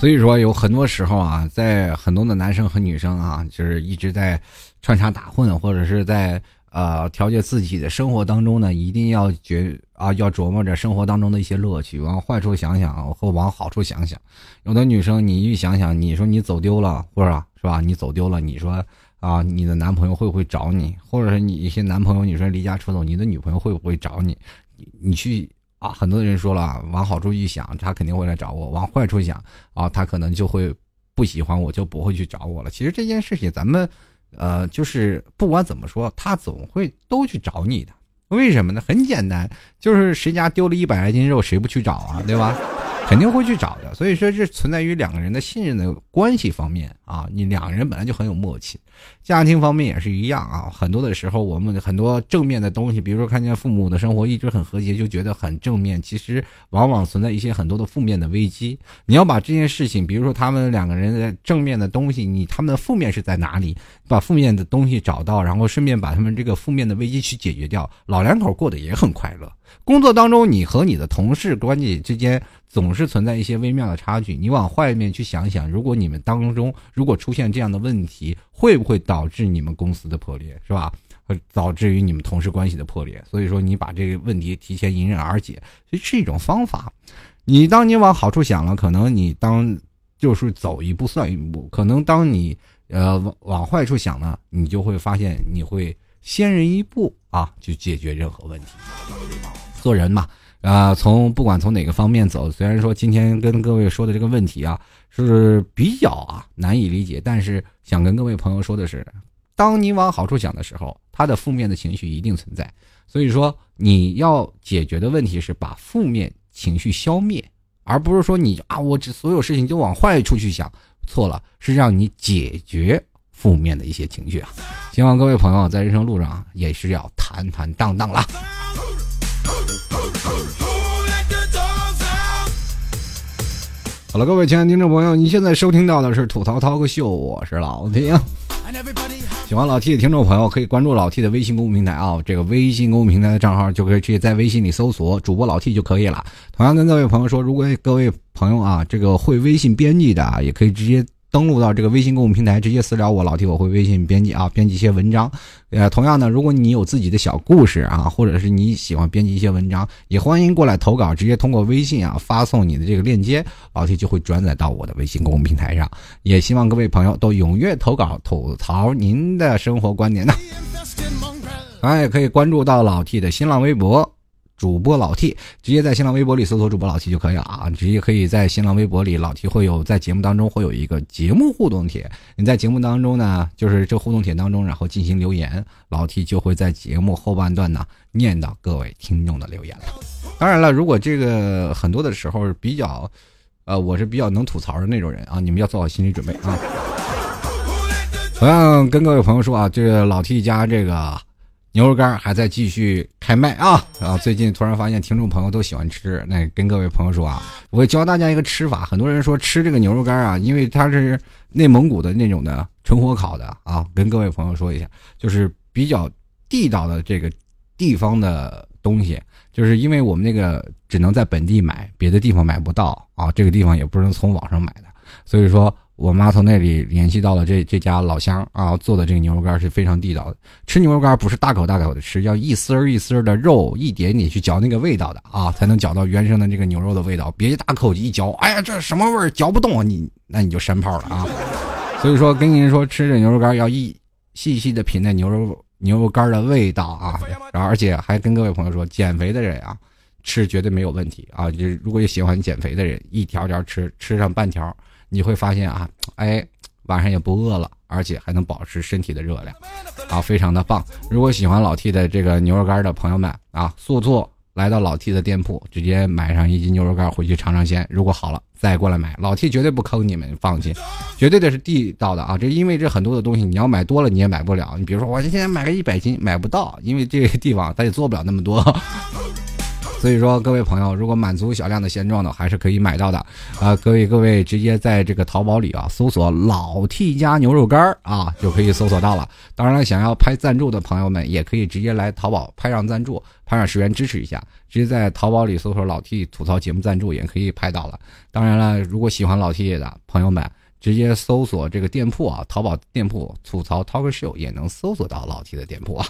所以说，有很多时候啊，在很多的男生和女生啊，就是一直在穿插打混，或者是在呃调节自己的生活当中呢，一定要觉啊，要琢磨着生活当中的一些乐趣，往坏处想想，或往好处想想。有的女生，你一想想，你说你走丢了，或者是吧，你走丢了，你说啊，你的男朋友会不会找你？或者是你一些男朋友，你说离家出走，你的女朋友会不会找你？你去。啊，很多人说了，往好处一想，他肯定会来找我；往坏处想，啊，他可能就会不喜欢我，就不会去找我了。其实这件事情，咱们，呃，就是不管怎么说，他总会都去找你的。为什么呢？很简单，就是谁家丢了一百来斤肉，谁不去找啊？对吧？肯定会去找的，所以说这存在于两个人的信任的关系方面啊，你两个人本来就很有默契，家庭方面也是一样啊。很多的时候，我们很多正面的东西，比如说看见父母的生活一直很和谐，就觉得很正面。其实往往存在一些很多的负面的危机。你要把这件事情，比如说他们两个人的正面的东西，你他们的负面是在哪里？把负面的东西找到，然后顺便把他们这个负面的危机去解决掉，老两口过得也很快乐。工作当中，你和你的同事关系之间。总是存在一些微妙的差距，你往坏面去想想，如果你们当中如果出现这样的问题，会不会导致你们公司的破裂，是吧？会导致于你们同事关系的破裂。所以说，你把这个问题提前迎刃而解，这是一种方法。你当你往好处想了，可能你当就是走一步算一步；可能当你呃往坏处想呢，你就会发现你会先人一步啊，去解决任何问题。做人嘛。啊，从不管从哪个方面走，虽然说今天跟各位说的这个问题啊是比较啊难以理解，但是想跟各位朋友说的是，当你往好处想的时候，他的负面的情绪一定存在。所以说你要解决的问题是把负面情绪消灭，而不是说你啊我这所有事情就往坏处去想，错了，是让你解决负面的一些情绪啊。希望各位朋友在人生路上也是要坦坦荡荡啦。好了，各位亲爱的听众朋友，你现在收听到的是吐槽涛哥秀，我是老丁。喜欢老 T 的听众朋友可以关注老 T 的微信公众平台啊，这个微信公众平台的账号就可以直接在微信里搜索主播老 T 就可以了。同样跟各位朋友说，如果各位朋友啊，这个会微信编辑的，也可以直接。登录到这个微信公众平台，直接私聊我，老弟我会微信编辑啊，编辑一些文章。呃，同样呢，如果你有自己的小故事啊，或者是你喜欢编辑一些文章，也欢迎过来投稿，直接通过微信啊发送你的这个链接，老弟就会转载到我的微信公众平台上。也希望各位朋友都踊跃投稿，吐槽您的生活观点呢。当然也可以关注到老 T 的新浪微博。主播老 T，直接在新浪微博里搜索主播老 T 就可以了啊！直接可以在新浪微博里，老 T 会有在节目当中会有一个节目互动帖。你在节目当中呢，就是这互动帖当中，然后进行留言，老 T 就会在节目后半段呢念到各位听众的留言了。当然了，如果这个很多的时候比较，呃，我是比较能吐槽的那种人啊，你们要做好心理准备啊。同样跟各位朋友说啊，这个老 T 家这个。牛肉干还在继续开卖啊！啊，最近突然发现听众朋友都喜欢吃，那跟各位朋友说啊，我教大家一个吃法。很多人说吃这个牛肉干啊，因为它是内蒙古的那种的纯火烤的啊，跟各位朋友说一下，就是比较地道的这个地方的东西，就是因为我们那个只能在本地买，别的地方买不到啊，这个地方也不能从网上买的，所以说。我妈从那里联系到了这这家老乡啊，做的这个牛肉干是非常地道的。吃牛肉干不是大口大口的吃，要一丝儿一丝儿的肉，一点点去嚼那个味道的啊，才能嚼到原生的这个牛肉的味道。别一大口一嚼，哎呀，这什么味儿？嚼不动啊！你那你就山炮了啊！所以说跟您说，吃这牛肉干要一细细的品那牛肉牛肉干的味道啊。然后而且还跟各位朋友说，减肥的人啊，吃绝对没有问题啊。就如果有喜欢减肥的人，一条条吃，吃上半条。你会发现啊，哎，晚上也不饿了，而且还能保持身体的热量，啊，非常的棒。如果喜欢老 T 的这个牛肉干的朋友们啊，速速来到老 T 的店铺，直接买上一斤牛肉干回去尝尝鲜。如果好了，再过来买。老 T 绝对不坑你们，放心，绝对的是地道的啊。这因为这很多的东西，你要买多了你也买不了。你比如说，我今天买个一百斤，买不到，因为这个地方它也做不了那么多。所以说，各位朋友，如果满足小亮的现状呢，还是可以买到的啊！各位各位，直接在这个淘宝里啊，搜索“老 T 家牛肉干啊，就可以搜索到了。当然了，想要拍赞助的朋友们，也可以直接来淘宝拍上赞助，拍上十元支持一下。直接在淘宝里搜索“老 T 吐槽节目赞助”，也可以拍到了。当然了，如果喜欢老 T 的朋友们，直接搜索这个店铺啊，淘宝店铺吐槽 Talk Show 也能搜索到老 T 的店铺啊。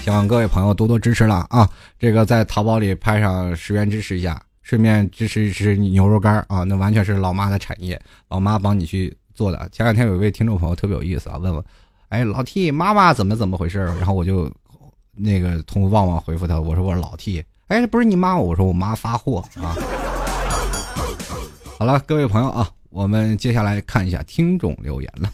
希望各位朋友多多支持了啊！这个在淘宝里拍上十元支持一下，顺便支持支持牛肉干啊！那完全是老妈的产业，老妈帮你去做的。前两天有一位听众朋友特别有意思啊，问我，哎，老 T 妈妈怎么怎么回事？然后我就那个通过旺旺回复他，我说我是老 T，哎，不是你妈，我说我妈发货啊。好了，各位朋友啊，我们接下来看一下听众留言了。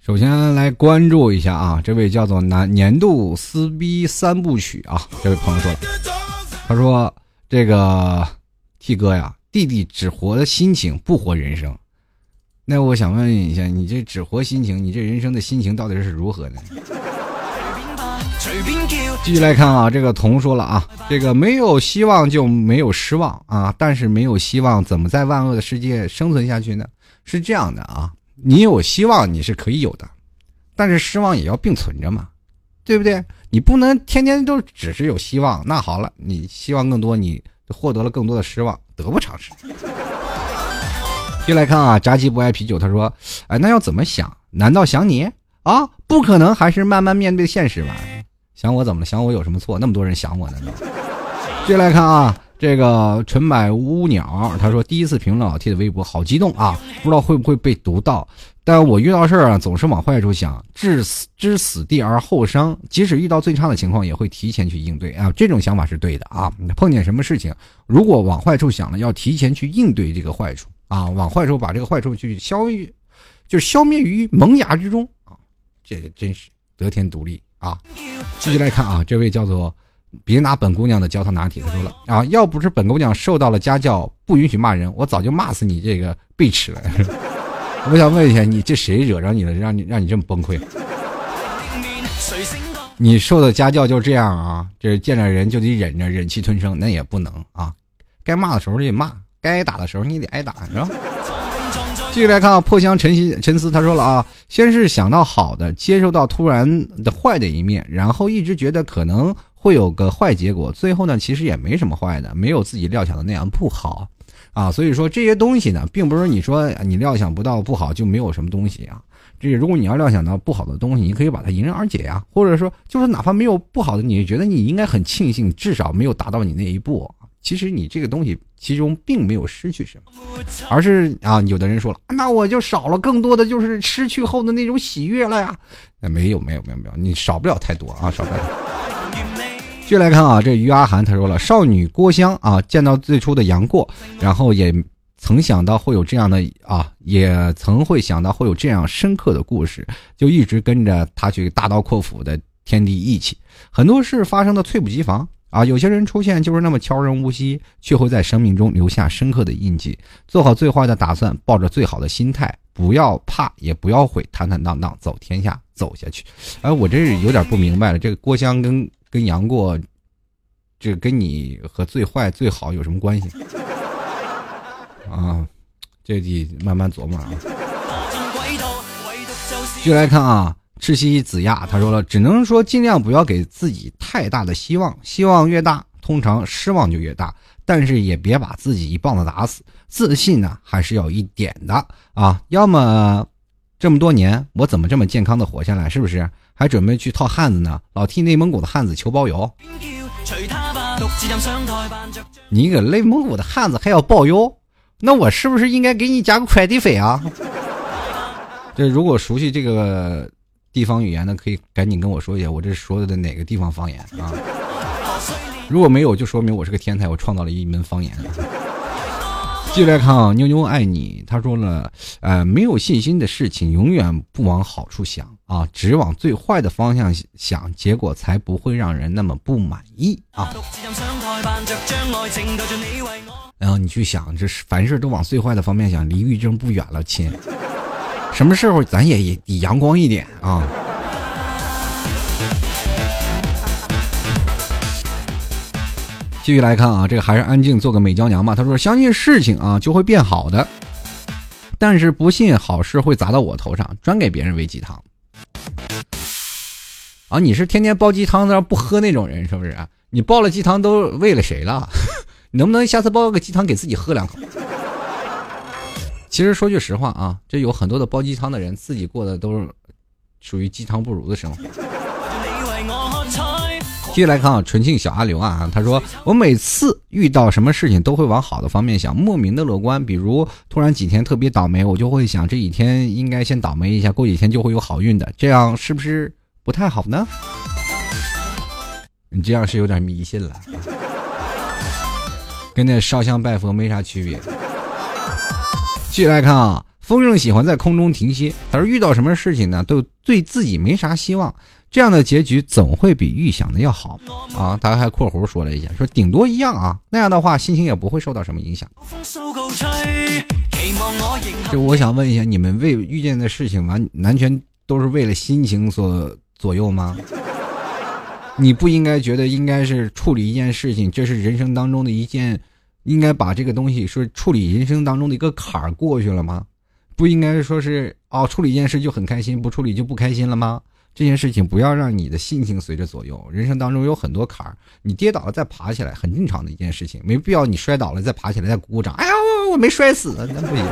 首先来关注一下啊，这位叫做年年度撕逼三部曲啊，这位朋友说了，他说这个 T 哥呀，弟弟只活的心情不活人生，那我想问一下，你这只活心情，你这人生的心情到底是如何呢？继续来看啊，这个童说了啊，这个没有希望就没有失望啊，但是没有希望怎么在万恶的世界生存下去呢？是这样的啊，你有希望你是可以有的，但是失望也要并存着嘛，对不对？你不能天天都只是有希望。那好了，你希望更多，你获得了更多的失望，得不偿失。继续来看啊，炸鸡不爱啤酒，他说：“哎，那要怎么想？难道想你啊？不可能，还是慢慢面对现实吧。想我怎么了？想我有什么错？那么多人想我呢？接下来看啊。”这个纯买乌鸟他说第一次评论老 T 的微博，好激动啊！不知道会不会被读到，但我遇到事儿啊，总是往坏处想，置死知死地而后生。即使遇到最差的情况，也会提前去应对啊！这种想法是对的啊！碰见什么事情，如果往坏处想了，要提前去应对这个坏处啊！往坏处把这个坏处去消，就消灭于萌芽之中啊！这真是得天独立啊！继续来看啊，这位叫做。别拿本姑娘的教他拿铁，他说了啊，要不是本姑娘受到了家教，不允许骂人，我早就骂死你这个背齿了。我想问一下，你这谁惹着你了，让你让你这么崩溃？你受的家教就这样啊？这见着人就得忍着，忍气吞声，那也不能啊。该骂的时候得骂，该挨打的时候你得挨打，是吧？继续来看啊，破香沉心沉思，他说了啊，先是想到好的，接受到突然的坏的一面，然后一直觉得可能会有个坏结果，最后呢，其实也没什么坏的，没有自己料想的那样不好啊。所以说这些东西呢，并不是你说你料想不到不好就没有什么东西啊。这如果你要料想到不好的东西，你可以把它迎刃而解呀，或者说就是哪怕没有不好的，你觉得你应该很庆幸，至少没有达到你那一步。其实你这个东西其中并没有失去什么，而是啊，有的人说了，那我就少了更多的就是失去后的那种喜悦了呀。那没有没有没有没有，你少不了太多啊，少不了。继续来看啊，这于阿涵他说了，少女郭襄啊，见到最初的杨过，然后也曾想到会有这样的啊，也曾会想到会有这样深刻的故事，就一直跟着他去大刀阔斧的天地义气，很多事发生的猝不及防。啊，有些人出现就是那么悄然无息，却会在生命中留下深刻的印记。做好最坏的打算，抱着最好的心态，不要怕，也不要悔，坦坦荡荡走天下，走下去。哎，我这是有点不明白了，这个郭襄跟跟杨过，这跟你和最坏最好有什么关系？啊，这得慢慢琢磨啊。继续来看啊。赤西子亚他说了，只能说尽量不要给自己太大的希望，希望越大，通常失望就越大。但是也别把自己一棒子打死，自信呢还是要一点的啊。要么这么多年我怎么这么健康的活下来？是不是？还准备去套汉子呢？老替内蒙古的汉子求包邮。你个内蒙古的汉子还要包邮？那我是不是应该给你加个快递费啊？这如果熟悉这个。地方语言呢，可以赶紧跟我说一下，我这说的哪个地方方言啊？如果没有，就说明我是个天才，我创造了一门方言。继续来看啊，妞妞爱你，他说了，呃，没有信心的事情永远不往好处想啊，只往最坏的方向想，结果才不会让人那么不满意啊。然后你去想，这是凡事都往最坏的方面想，离抑郁症不远了，亲。什么时候咱也也阳光一点啊？继续来看啊，这个还是安静做个美娇娘吧。他说：“相信事情啊就会变好的，但是不信好事会砸到我头上，专给别人喂鸡汤。”啊，你是天天煲鸡汤的不喝那种人是不是？你煲了鸡汤都喂了谁了？你 能不能下次煲个鸡汤给自己喝两口？其实说句实话啊，这有很多的煲鸡汤的人，自己过的都是属于鸡汤不如的生活。继续来看啊，纯净小阿刘啊，他说我每次遇到什么事情都会往好的方面想，莫名的乐观。比如突然几天特别倒霉，我就会想这几天应该先倒霉一下，过几天就会有好运的。这样是不是不太好呢？你这样是有点迷信了，跟那烧香拜佛没啥区别。继续来看啊，风筝喜欢在空中停歇。他说遇到什么事情呢，都对自己没啥希望，这样的结局总会比预想的要好啊。他还括弧说了一下，说顶多一样啊，那样的话心情也不会受到什么影响。就我想问一下，你们为遇见的事情完完全都是为了心情所左右吗？你不应该觉得应该是处理一件事情，这是人生当中的一件。应该把这个东西说处理人生当中的一个坎儿过去了吗？不应该说是哦，处理一件事就很开心，不处理就不开心了吗？这件事情不要让你的心情随着左右。人生当中有很多坎儿，你跌倒了再爬起来很正常的一件事情，没必要你摔倒了再爬起来再鼓鼓掌。哎呀，我我没摔死，那不行。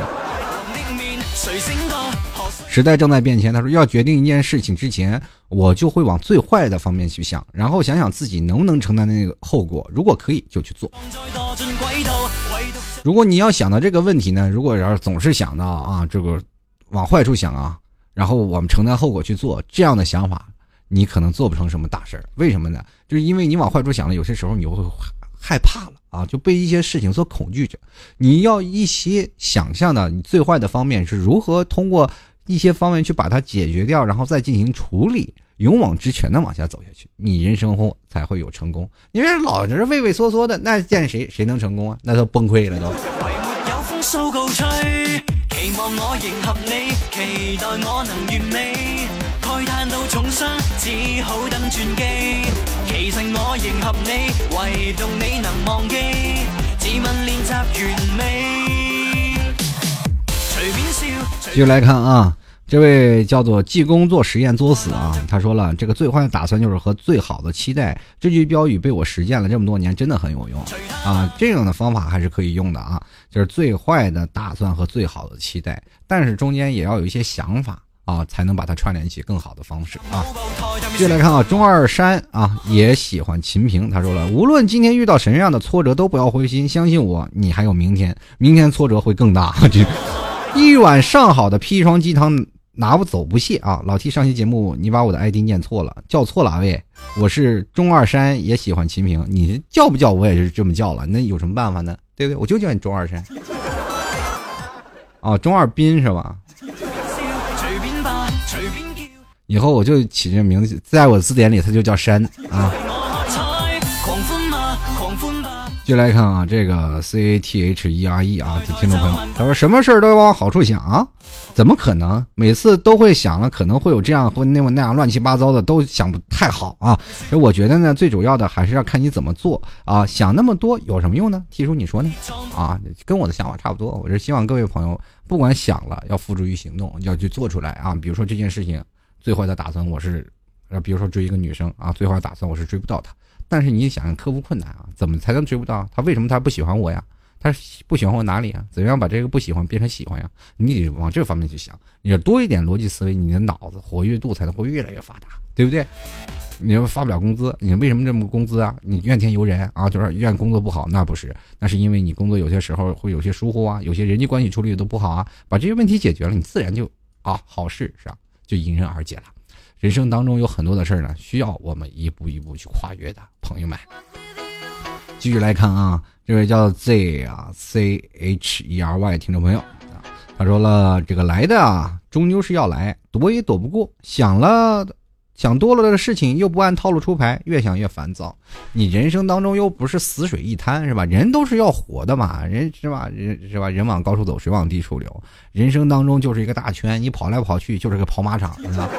时代正在变迁，他说要决定一件事情之前，我就会往最坏的方面去想，然后想想自己能不能承担那个后果，如果可以就去做。如果你要想到这个问题呢，如果要是总是想到啊这个往坏处想啊，然后我们承担后果去做这样的想法，你可能做不成什么大事儿。为什么呢？就是因为你往坏处想了，有些时候你会害怕了啊，就被一些事情所恐惧着。你要一些想象的你最坏的方面是如何通过。一些方面去把它解决掉，然后再进行处理，勇往直前的往下走下去，你人生后才会有成功。你说老是畏畏缩缩的，那见谁谁能成功啊？那都崩溃了都。自问练习完美继续来看啊，这位叫做济公做实验作死啊，他说了，这个最坏的打算就是和最好的期待。这句标语被我实践了这么多年，真的很有用啊！这样的方法还是可以用的啊，就是最坏的打算和最好的期待，但是中间也要有一些想法啊，才能把它串联起更好的方式啊。继续来看啊，钟二山啊也喜欢秦平，他说了，无论今天遇到什么样的挫折，都不要灰心，相信我，你还有明天，明天挫折会更大。一碗上好的砒霜鸡汤拿不走不谢啊！老 T 上期节目你把我的 ID 念错了，叫错了啊喂！我是钟二山，也喜欢秦平，你叫不叫我也是这么叫了，那有什么办法呢？对不对？我就叫你钟二山。哦，钟二斌是吧？以后我就起这名字，在我字典里他就叫山啊。就来看啊，这个 C A T H E R E 啊，听众朋友，他说什么事儿都要往好处想啊？怎么可能？每次都会想了，可能会有这样或那么那样乱七八糟的，都想不太好啊。所以我觉得呢，最主要的还是要看你怎么做啊。想那么多有什么用呢提出你说呢？啊，跟我的想法差不多。我是希望各位朋友，不管想了，要付诸于行动，要去做出来啊。比如说这件事情，最坏的打算我是，比如说追一个女生啊，最坏的打算我是追不到她。但是你想想克服困难啊，怎么才能追不到他？为什么他不喜欢我呀？他不喜欢我哪里啊？怎样把这个不喜欢变成喜欢呀？你得往这方面去想，你要多一点逻辑思维，你的脑子活跃度才能会越来越发达，对不对？你要发不了工资，你为什么这么工资啊？你怨天尤人啊？就是怨工作不好？那不是，那是因为你工作有些时候会有些疏忽啊，有些人际关系处理的都不好啊。把这些问题解决了，你自然就啊好事是吧？就迎刃而解了。人生当中有很多的事儿呢，需要我们一步一步去跨越的，朋友们。继续来看啊，这位叫 Z 啊 C H E R Y 听众朋友啊，他说了，这个来的啊，终究是要来，躲也躲不过，想了。想多了的事情又不按套路出牌，越想越烦躁。你人生当中又不是死水一滩，是吧？人都是要活的嘛，人是吧？人是吧？人往高处走，水往低处流。人生当中就是一个大圈，你跑来跑去就是个跑马场，是吧？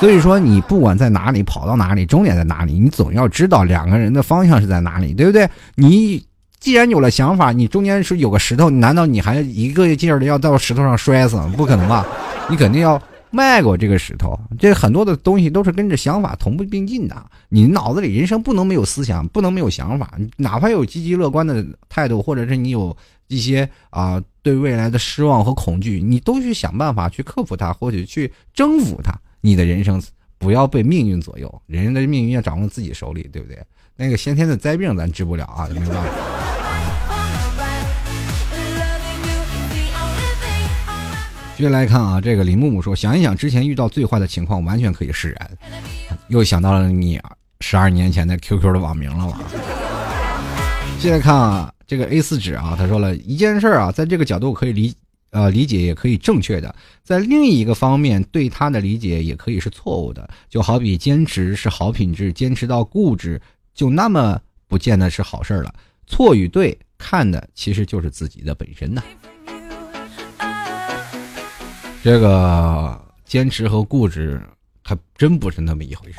所以说，你不管在哪里跑到哪里，终点在哪里，你总要知道两个人的方向是在哪里，对不对？你既然有了想法，你中间是有个石头，难道你还一个劲儿的要到石头上摔死？不可能吧？你肯定要。迈过这个石头，这很多的东西都是跟着想法同步并进的。你脑子里人生不能没有思想，不能没有想法。哪怕有积极乐观的态度，或者是你有一些啊对未来的失望和恐惧，你都去想办法去克服它，或者去征服它。你的人生不要被命运左右，人的命运要掌握自己手里，对不对？那个先天的灾病咱治不了啊，明白吗？接下来看啊，这个李木木说：“想一想之前遇到最坏的情况，完全可以释然。”又想到了你十二年前的 QQ 的网名了吧？现在看啊，这个 A 四纸啊，他说了一件事啊，在这个角度可以理呃理解，也可以正确的；在另一个方面，对他的理解也可以是错误的。就好比坚持是好品质，坚持到固执就那么不见得是好事了。错与对，看的其实就是自己的本身呐。这个坚持和固执还真不是那么一回事。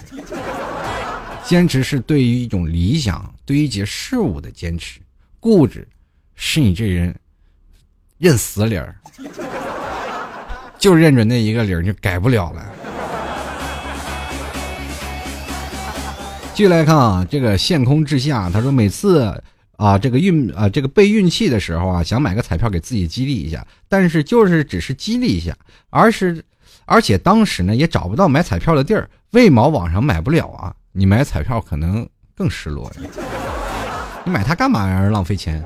坚持是对于一种理想、对于一件事物的坚持；固执是你这人认死理儿，就认准那一个理儿，就改不了了。继续来看啊，这个陷空之下，他说每次。啊，这个运啊，这个备运气的时候啊，想买个彩票给自己激励一下，但是就是只是激励一下，而是，而且当时呢也找不到买彩票的地儿，为毛网上买不了啊？你买彩票可能更失落呀，你买它干嘛呀？浪费钱。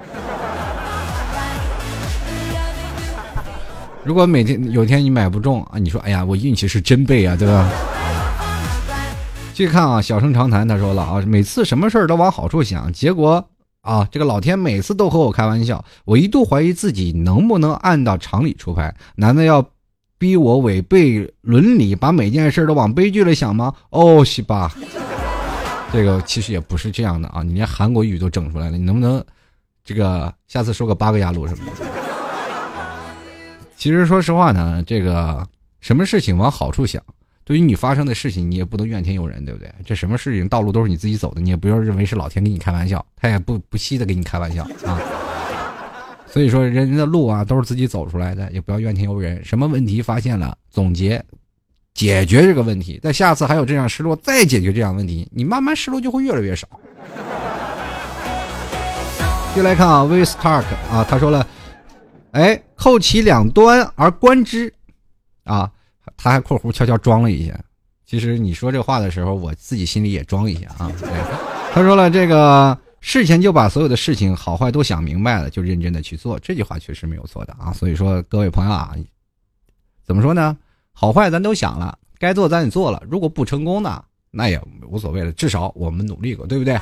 如果每天有天你买不中啊，你说哎呀，我运气是真背啊，对吧？去看啊，小声长谈，他说了啊，每次什么事儿都往好处想，结果。啊，这个老天每次都和我开玩笑，我一度怀疑自己能不能按照常理出牌，难道要逼我违背伦理，把每件事都往悲剧里想吗？哦，西吧，这个其实也不是这样的啊，你连韩国语都整出来了，你能不能这个下次说个八个牙路什么的？其实说实话呢，这个什么事情往好处想。对于你发生的事情，你也不能怨天尤人，对不对？这什么事情道路都是你自己走的，你也不要认为是老天给你开玩笑，他也不不惜的给你开玩笑啊。所以说，人的路啊都是自己走出来的，也不要怨天尤人。什么问题发现了，总结，解决这个问题。在下次还有这样失落，再解决这样问题，你慢慢失落就会越来越少。就来看啊，Vistark 啊，他说了，哎，扣其两端而观之，啊，他还括弧悄悄装了一下。其实你说这话的时候，我自己心里也装一下啊。他说了，这个事前就把所有的事情好坏都想明白了，就认真的去做。这句话确实没有错的啊。所以说，各位朋友啊，怎么说呢？好坏咱都想了，该做咱也做了。如果不成功呢，那也无所谓了，至少我们努力过，对不对？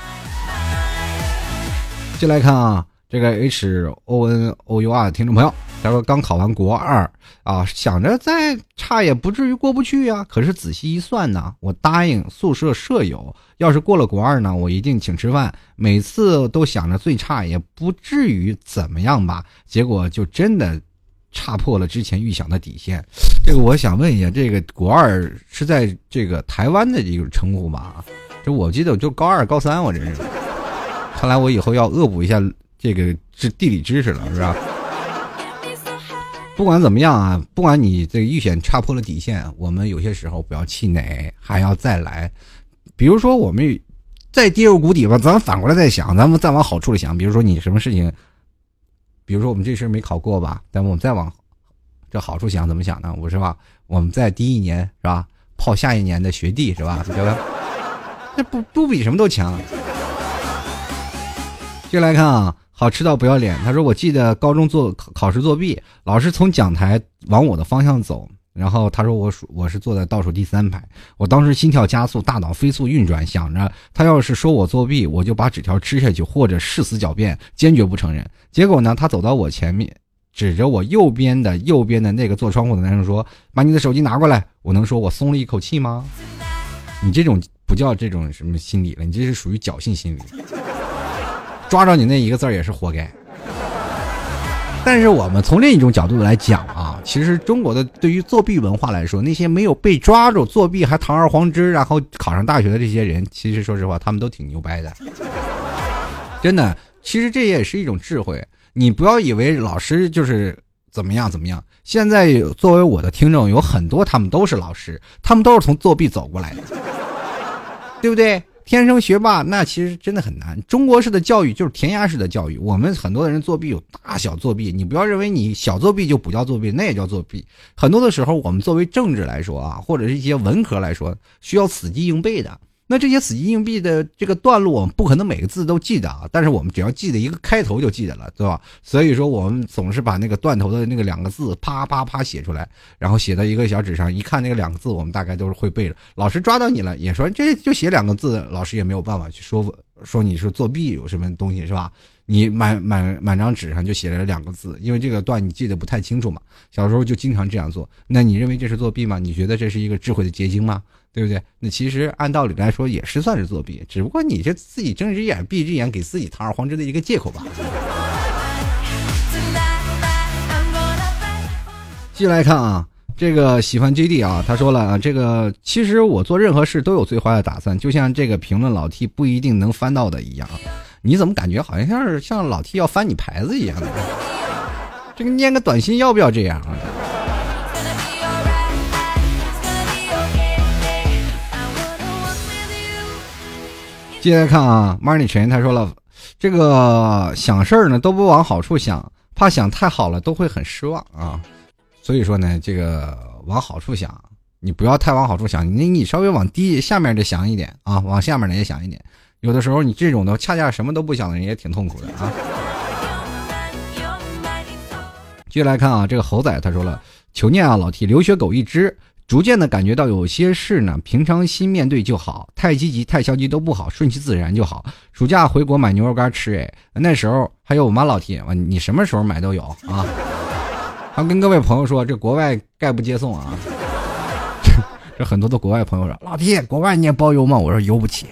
进来看啊，这个 H O N O U R 的听众朋友，他说刚考完国二啊，想着再差也不至于过不去呀。可是仔细一算呢，我答应宿舍舍友，要是过了国二呢，我一定请吃饭。每次都想着最差也不至于怎么样吧，结果就真的差破了之前预想的底线。这个我想问一下，这个国二是在这个台湾的一个称呼吧？这我记得就高二、高三，我这是。看来我以后要恶补一下这个是地理知识了，是吧？不管怎么样啊，不管你这个预选差破了底线，我们有些时候不要气馁，还要再来。比如说，我们再跌入谷底吧，咱们反过来再想，咱们再往好处里想。比如说，你什么事情？比如说，我们这事没考过吧？但我们再往这好处想，怎么想呢？我是吧？我们在第一年是吧？泡下一年的学弟是吧？对吧？这不不比什么都强。接来看啊，好吃到不要脸。他说：“我记得高中做考考试作弊，老师从讲台往我的方向走，然后他说我数我是坐在倒数第三排，我当时心跳加速，大脑飞速运转，想着他要是说我作弊，我就把纸条吃下去，或者誓死狡辩，坚决不承认。结果呢，他走到我前面，指着我右边的右边的那个坐窗户的男生说：‘把你的手机拿过来。’我能说我松了一口气吗？你这种不叫这种什么心理了，你这是属于侥幸心理。”抓着你那一个字也是活该，但是我们从另一种角度来讲啊，其实中国的对于作弊文化来说，那些没有被抓住作弊还堂而皇之然后考上大学的这些人，其实说实话，他们都挺牛掰的，真的。其实这也是一种智慧，你不要以为老师就是怎么样怎么样。现在作为我的听众，有很多他们都是老师，他们都是从作弊走过来的，对不对？天生学霸那其实真的很难。中国式的教育就是填鸭式的教育。我们很多的人作弊有大小作弊，你不要认为你小作弊就不叫作弊，那也叫作弊。很多的时候，我们作为政治来说啊，或者是一些文科来说，需要死记硬背的。那这些死记硬背的这个段落，我们不可能每个字都记得啊，但是我们只要记得一个开头就记得了，对吧？所以说我们总是把那个断头的那个两个字啪啪啪写出来，然后写到一个小纸上，一看那个两个字，我们大概都是会背了。老师抓到你了，也说这就写两个字，老师也没有办法去说说你是作弊有什么东西是吧？你满满满张纸上就写了两个字，因为这个段你记得不太清楚嘛。小时候就经常这样做，那你认为这是作弊吗？你觉得这是一个智慧的结晶吗？对不对？那其实按道理来说也是算是作弊，只不过你这自己睁只眼闭只眼，给自己堂而皇之的一个借口吧。继续来看啊，这个喜欢 J D 啊，他说了啊，这个其实我做任何事都有最坏的打算，就像这个评论老 T 不一定能翻到的一样。你怎么感觉好像像是像老 T 要翻你牌子一样的？这个念个短信要不要这样啊？接着看啊，Money 陈他说了，这个想事儿呢都不往好处想，怕想太好了都会很失望啊。所以说呢，这个往好处想，你不要太往好处想，你你稍微往低下面的想一点啊，往下面的也想一点。有的时候你这种的恰恰什么都不想的人也挺痛苦的啊。继续来看啊，这个猴仔他说了，求念啊老 T，留学狗一只。逐渐的感觉到有些事呢，平常心面对就好，太积极、太消极都不好，顺其自然就好。暑假回国买牛肉干吃，哎，那时候还有我妈老提，你什么时候买都有啊。还跟各位朋友说，这国外概不接送啊。这很多的国外朋友说，老弟，国外你也包邮吗？我说邮不起。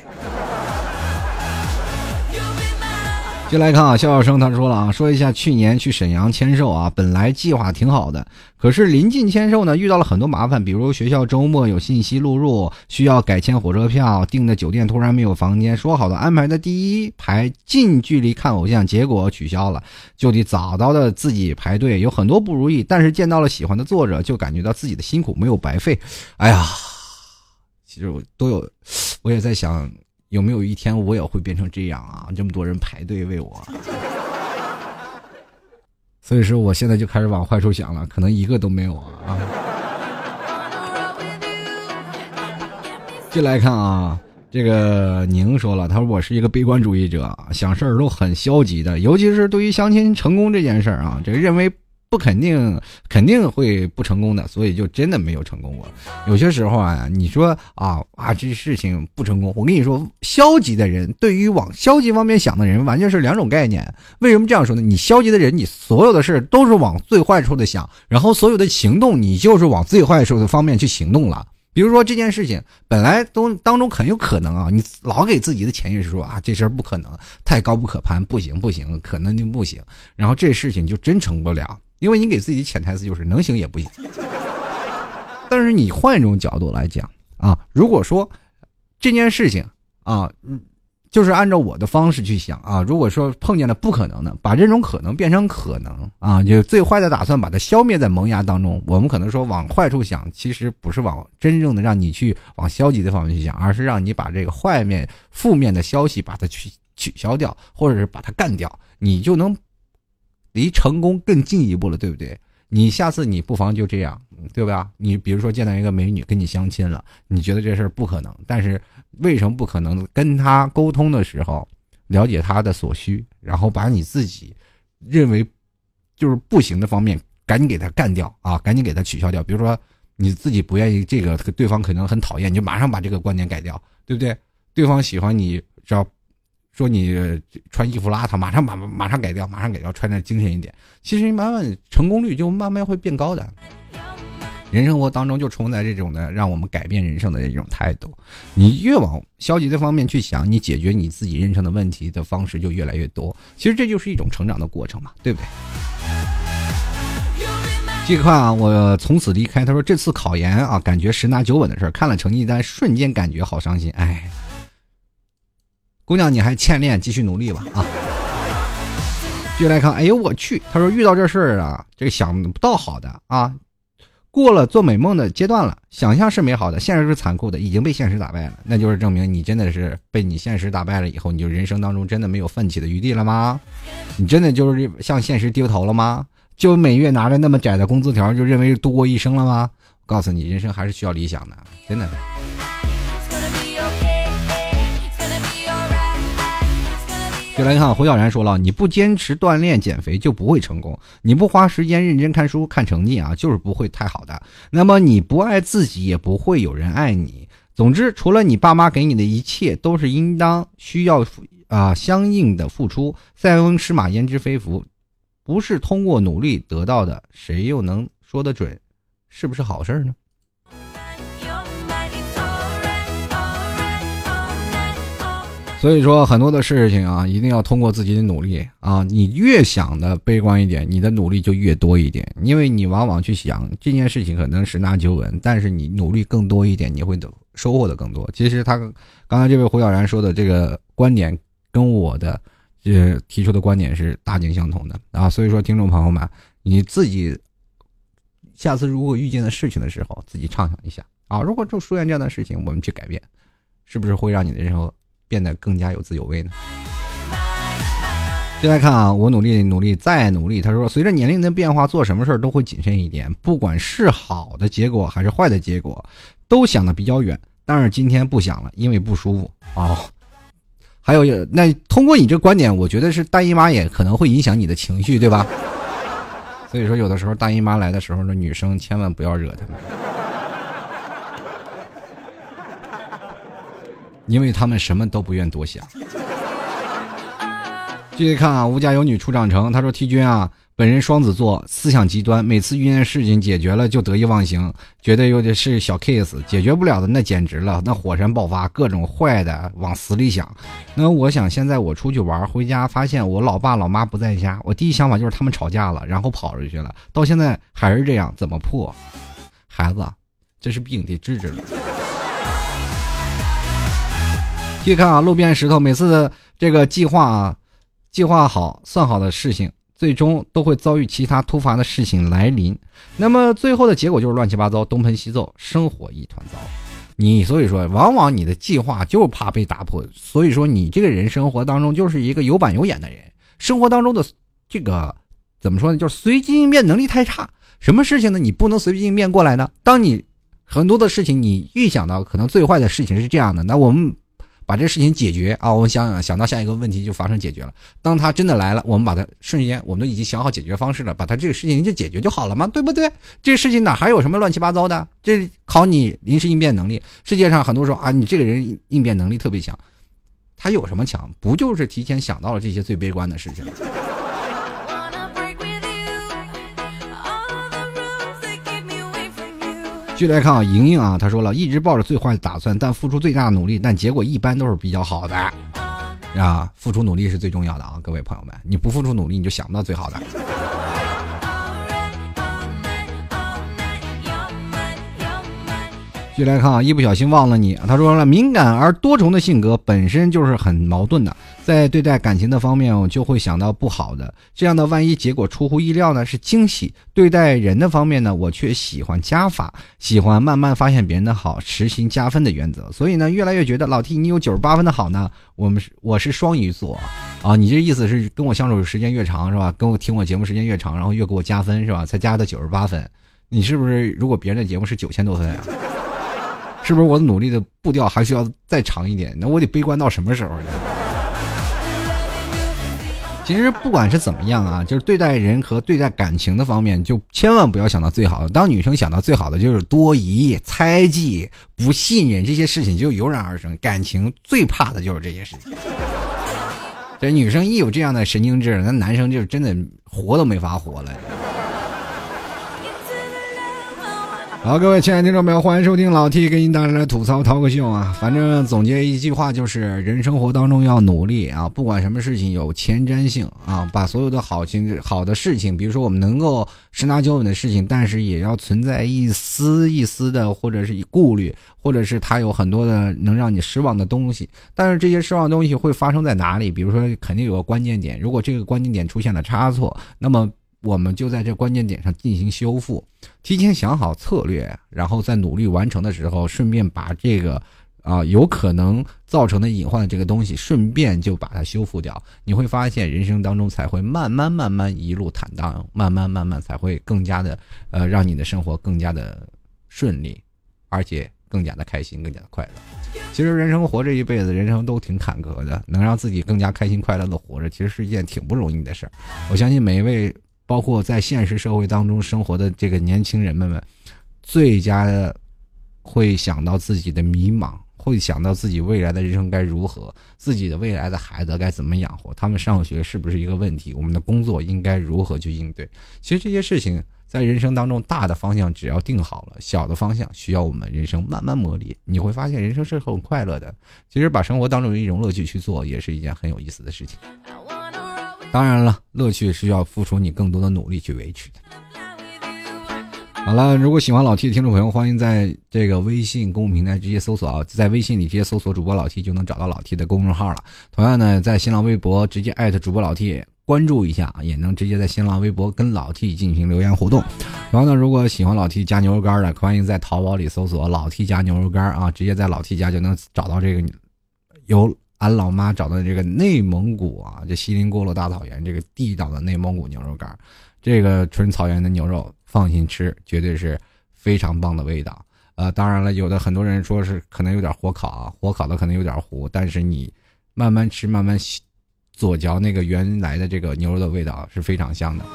就来看啊，笑笑生他说了啊，说一下去年去沈阳签售啊，本来计划挺好的，可是临近签售呢，遇到了很多麻烦，比如学校周末有信息录入，需要改签火车票，订的酒店突然没有房间，说好的安排的第一排近距离看偶像，结果取消了，就得早早的自己排队，有很多不如意，但是见到了喜欢的作者，就感觉到自己的辛苦没有白费。哎呀，其实我都有，我也在想。有没有一天我也会变成这样啊？这么多人排队为我，所以说我现在就开始往坏处想了，可能一个都没有啊。进来看啊，这个宁说了，他说我是一个悲观主义者，想事儿都很消极的，尤其是对于相亲成功这件事儿啊，这个认为。不肯定，肯定会不成功的，所以就真的没有成功过。有些时候啊，你说啊啊，这事情不成功，我跟你说，消极的人对于往消极方面想的人，完全是两种概念。为什么这样说呢？你消极的人，你所有的事都是往最坏处的想，然后所有的行动，你就是往最坏处的方面去行动了。比如说这件事情本来都当中很有可能啊，你老给自己的潜意识说啊，这事儿不可能，太高不可攀，不行不行，可能就不行，然后这事情就真成不了。因为你给自己潜台词就是能行也不行，但是你换一种角度来讲啊，如果说这件事情啊，就是按照我的方式去想啊，如果说碰见了不可能的，把这种可能变成可能啊，就最坏的打算把它消灭在萌芽当中。我们可能说往坏处想，其实不是往真正的让你去往消极的方面去想，而是让你把这个坏面、负面的消息把它去取消掉，或者是把它干掉，你就能。离成功更进一步了，对不对？你下次你不妨就这样，对吧？你比如说见到一个美女跟你相亲了，你觉得这事儿不可能，但是为什么不可能？跟她沟通的时候，了解她的所需，然后把你自己认为就是不行的方面，赶紧给她干掉啊！赶紧给她取消掉。比如说你自己不愿意这个，对方可能很讨厌，你就马上把这个观点改掉，对不对？对方喜欢你，只要。说你穿衣服邋遢，马上把马上改掉，马上改掉，穿的精神一点。其实你慢慢成功率就慢慢会变高的。人生活当中就充在这种的让我们改变人生的这种态度。你越往消极的方面去想，你解决你自己人生的问题的方式就越来越多。其实这就是一种成长的过程嘛，对不对？这块啊，我从此离开。他说这次考研啊，感觉十拿九稳的事儿，看了成绩单，瞬间感觉好伤心。哎。姑娘，你还欠练，继续努力吧啊！继续来看，哎呦我去！他说遇到这事儿啊，这个想不到好的啊，过了做美梦的阶段了。想象是美好的，现实是残酷的，已经被现实打败了。那就是证明你真的是被你现实打败了以后，你就人生当中真的没有奋起的余地了吗？你真的就是向现实低头了吗？就每月拿着那么窄的工资条，就认为度过一生了吗？我告诉你，人生还是需要理想的，真的。就来看胡小然说了：“你不坚持锻炼减肥就不会成功，你不花时间认真看书看成绩啊，就是不会太好的。那么你不爱自己，也不会有人爱你。总之，除了你爸妈给你的一切，都是应当需要啊相应的付出。塞翁失马焉知非福，不是通过努力得到的，谁又能说得准，是不是好事呢？”所以说很多的事情啊，一定要通过自己的努力啊。你越想的悲观一点，你的努力就越多一点。因为你往往去想这件事情可能十拿九稳，但是你努力更多一点，你会得收获的更多。其实他刚才这位胡小然说的这个观点，跟我的这提出的观点是大径相同的啊。所以说，听众朋友们，你自己下次如果遇见的事情的时候，自己畅想一下啊。如果就出现这样的事情，我们去改变，是不是会让你的人生？变得更加有滋有味呢。现在看啊，我努力努力再努力。他说，随着年龄的变化，做什么事儿都会谨慎一点，不管是好的结果还是坏的结果，都想的比较远。但是今天不想了，因为不舒服哦。还有，那通过你这观点，我觉得是大姨妈也可能会影响你的情绪，对吧？所以说，有的时候大姨妈来的时候呢，女生千万不要惹他们。因为他们什么都不愿多想。继续看啊，吴家有女初长成，他说：“T 君啊，本人双子座，思想极端，每次遇见事情解决了就得意忘形，觉得有点是小 case，解决不了的那简直了，那火山爆发，各种坏的往死里想。那我想现在我出去玩，回家发现我老爸老妈不在家，我第一想法就是他们吵架了，然后跑出去了，到现在还是这样，怎么破？孩子，这是病得治治了。继续看啊，路边石头，每次的这个计划啊，计划好算好的事情。最终都会遭遇其他突发的事情来临，那么最后的结果就是乱七八糟，东奔西走，生活一团糟。你所以说，往往你的计划就怕被打破，所以说你这个人生活当中就是一个有板有眼的人，生活当中的这个怎么说呢？就是随机应变能力太差。什么事情呢？你不能随机应变过来呢？当你很多的事情你预想到可能最坏的事情是这样的，那我们。把这事情解决啊！我想想到下一个问题就发生解决了。当他真的来了，我们把它瞬间，我们都已经想好解决方式了，把他这个事情就解决就好了嘛，对不对？这事情哪还有什么乱七八糟的？这考你临时应变能力。世界上很多时候啊，你这个人应变能力特别强，他有什么强？不就是提前想到了这些最悲观的事情？续来看啊，莹莹啊，她说了一直抱着最坏的打算，但付出最大的努力，但结果一般都是比较好的，啊，付出努力是最重要的啊，各位朋友们，你不付出努力，你就想不到最好的。继续来看啊，一不小心忘了你。他说了，敏感而多重的性格本身就是很矛盾的，在对待感情的方面，我就会想到不好的。这样的万一结果出乎意料呢，是惊喜。对待人的方面呢，我却喜欢加法，喜欢慢慢发现别人的好，实行加分的原则。所以呢，越来越觉得老 T 你有九十八分的好呢。我们是我是双鱼座啊，你这意思是跟我相处时间越长是吧？跟我听我节目时间越长，然后越给我加分是吧？才加的九十八分。你是不是如果别人的节目是九千多分啊？是不是我努力的步调还需要再长一点？那我得悲观到什么时候呢？其实不管是怎么样啊，就是对待人和对待感情的方面，就千万不要想到最好的。当女生想到最好的，就是多疑、猜忌、不信任这些事情就油然而生。感情最怕的就是这些事情。这女生一有这样的神经质，那男生就真的活都没法活了。好，各位亲爱的听众朋友，欢迎收听老 T 给您带来的吐槽涛个秀啊！反正总结一句话就是：人生活当中要努力啊，不管什么事情有前瞻性啊，把所有的好情好的事情，比如说我们能够十拿九稳的事情，但是也要存在一丝一丝的，或者是顾虑，或者是它有很多的能让你失望的东西。但是这些失望东西会发生在哪里？比如说，肯定有个关键点，如果这个关键点出现了差错，那么。我们就在这关键点上进行修复，提前想好策略，然后在努力完成的时候，顺便把这个啊有可能造成的隐患这个东西，顺便就把它修复掉。你会发现，人生当中才会慢慢慢慢一路坦荡，慢慢慢慢才会更加的呃，让你的生活更加的顺利，而且更加的开心，更加的快乐。其实人生活这一辈子，人生都挺坎坷的，能让自己更加开心快乐的活着，其实是一件挺不容易的事儿。我相信每一位。包括在现实社会当中生活的这个年轻人们们，最佳的会想到自己的迷茫，会想到自己未来的人生该如何，自己的未来的孩子该怎么养活，他们上学是不是一个问题？我们的工作应该如何去应对？其实这些事情在人生当中，大的方向只要定好了，小的方向需要我们人生慢慢磨砺。你会发现人生是很快乐的。其实把生活当中一种乐趣去做，也是一件很有意思的事情。当然了，乐趣是要付出你更多的努力去维持的。好了，如果喜欢老 T 的听众朋友，欢迎在这个微信公众平台直接搜索啊，在微信里直接搜索主播老 T 就能找到老 T 的公众号了。同样呢，在新浪微博直接艾特主播老 T 关注一下，也能直接在新浪微博跟老 T 进行留言互动。然后呢，如果喜欢老 T 加牛肉干的，欢迎在淘宝里搜索老 T 加牛肉干啊，直接在老 T 家就能找到这个有。俺老妈找的这个内蒙古啊，这锡林郭勒大草原这个地道的内蒙古牛肉干，这个纯草原的牛肉，放心吃，绝对是非常棒的味道。呃，当然了，有的很多人说是可能有点火烤啊，火烤的可能有点糊，但是你慢慢吃，慢慢左嚼那个原来的这个牛肉的味道是非常香的。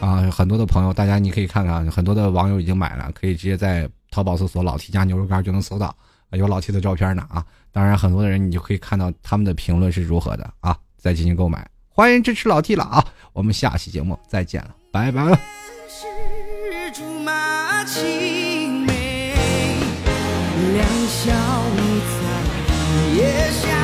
啊，很多的朋友，大家你可以看看，很多的网友已经买了，可以直接在淘宝搜索“老 T 家牛肉干”就能搜到。有老 T 的照片呢啊。当然，很多的人你就可以看到他们的评论是如何的啊，再进行购买。欢迎支持老 T 了啊，我们下期节目再见了，拜拜了。两小无猜，夜想。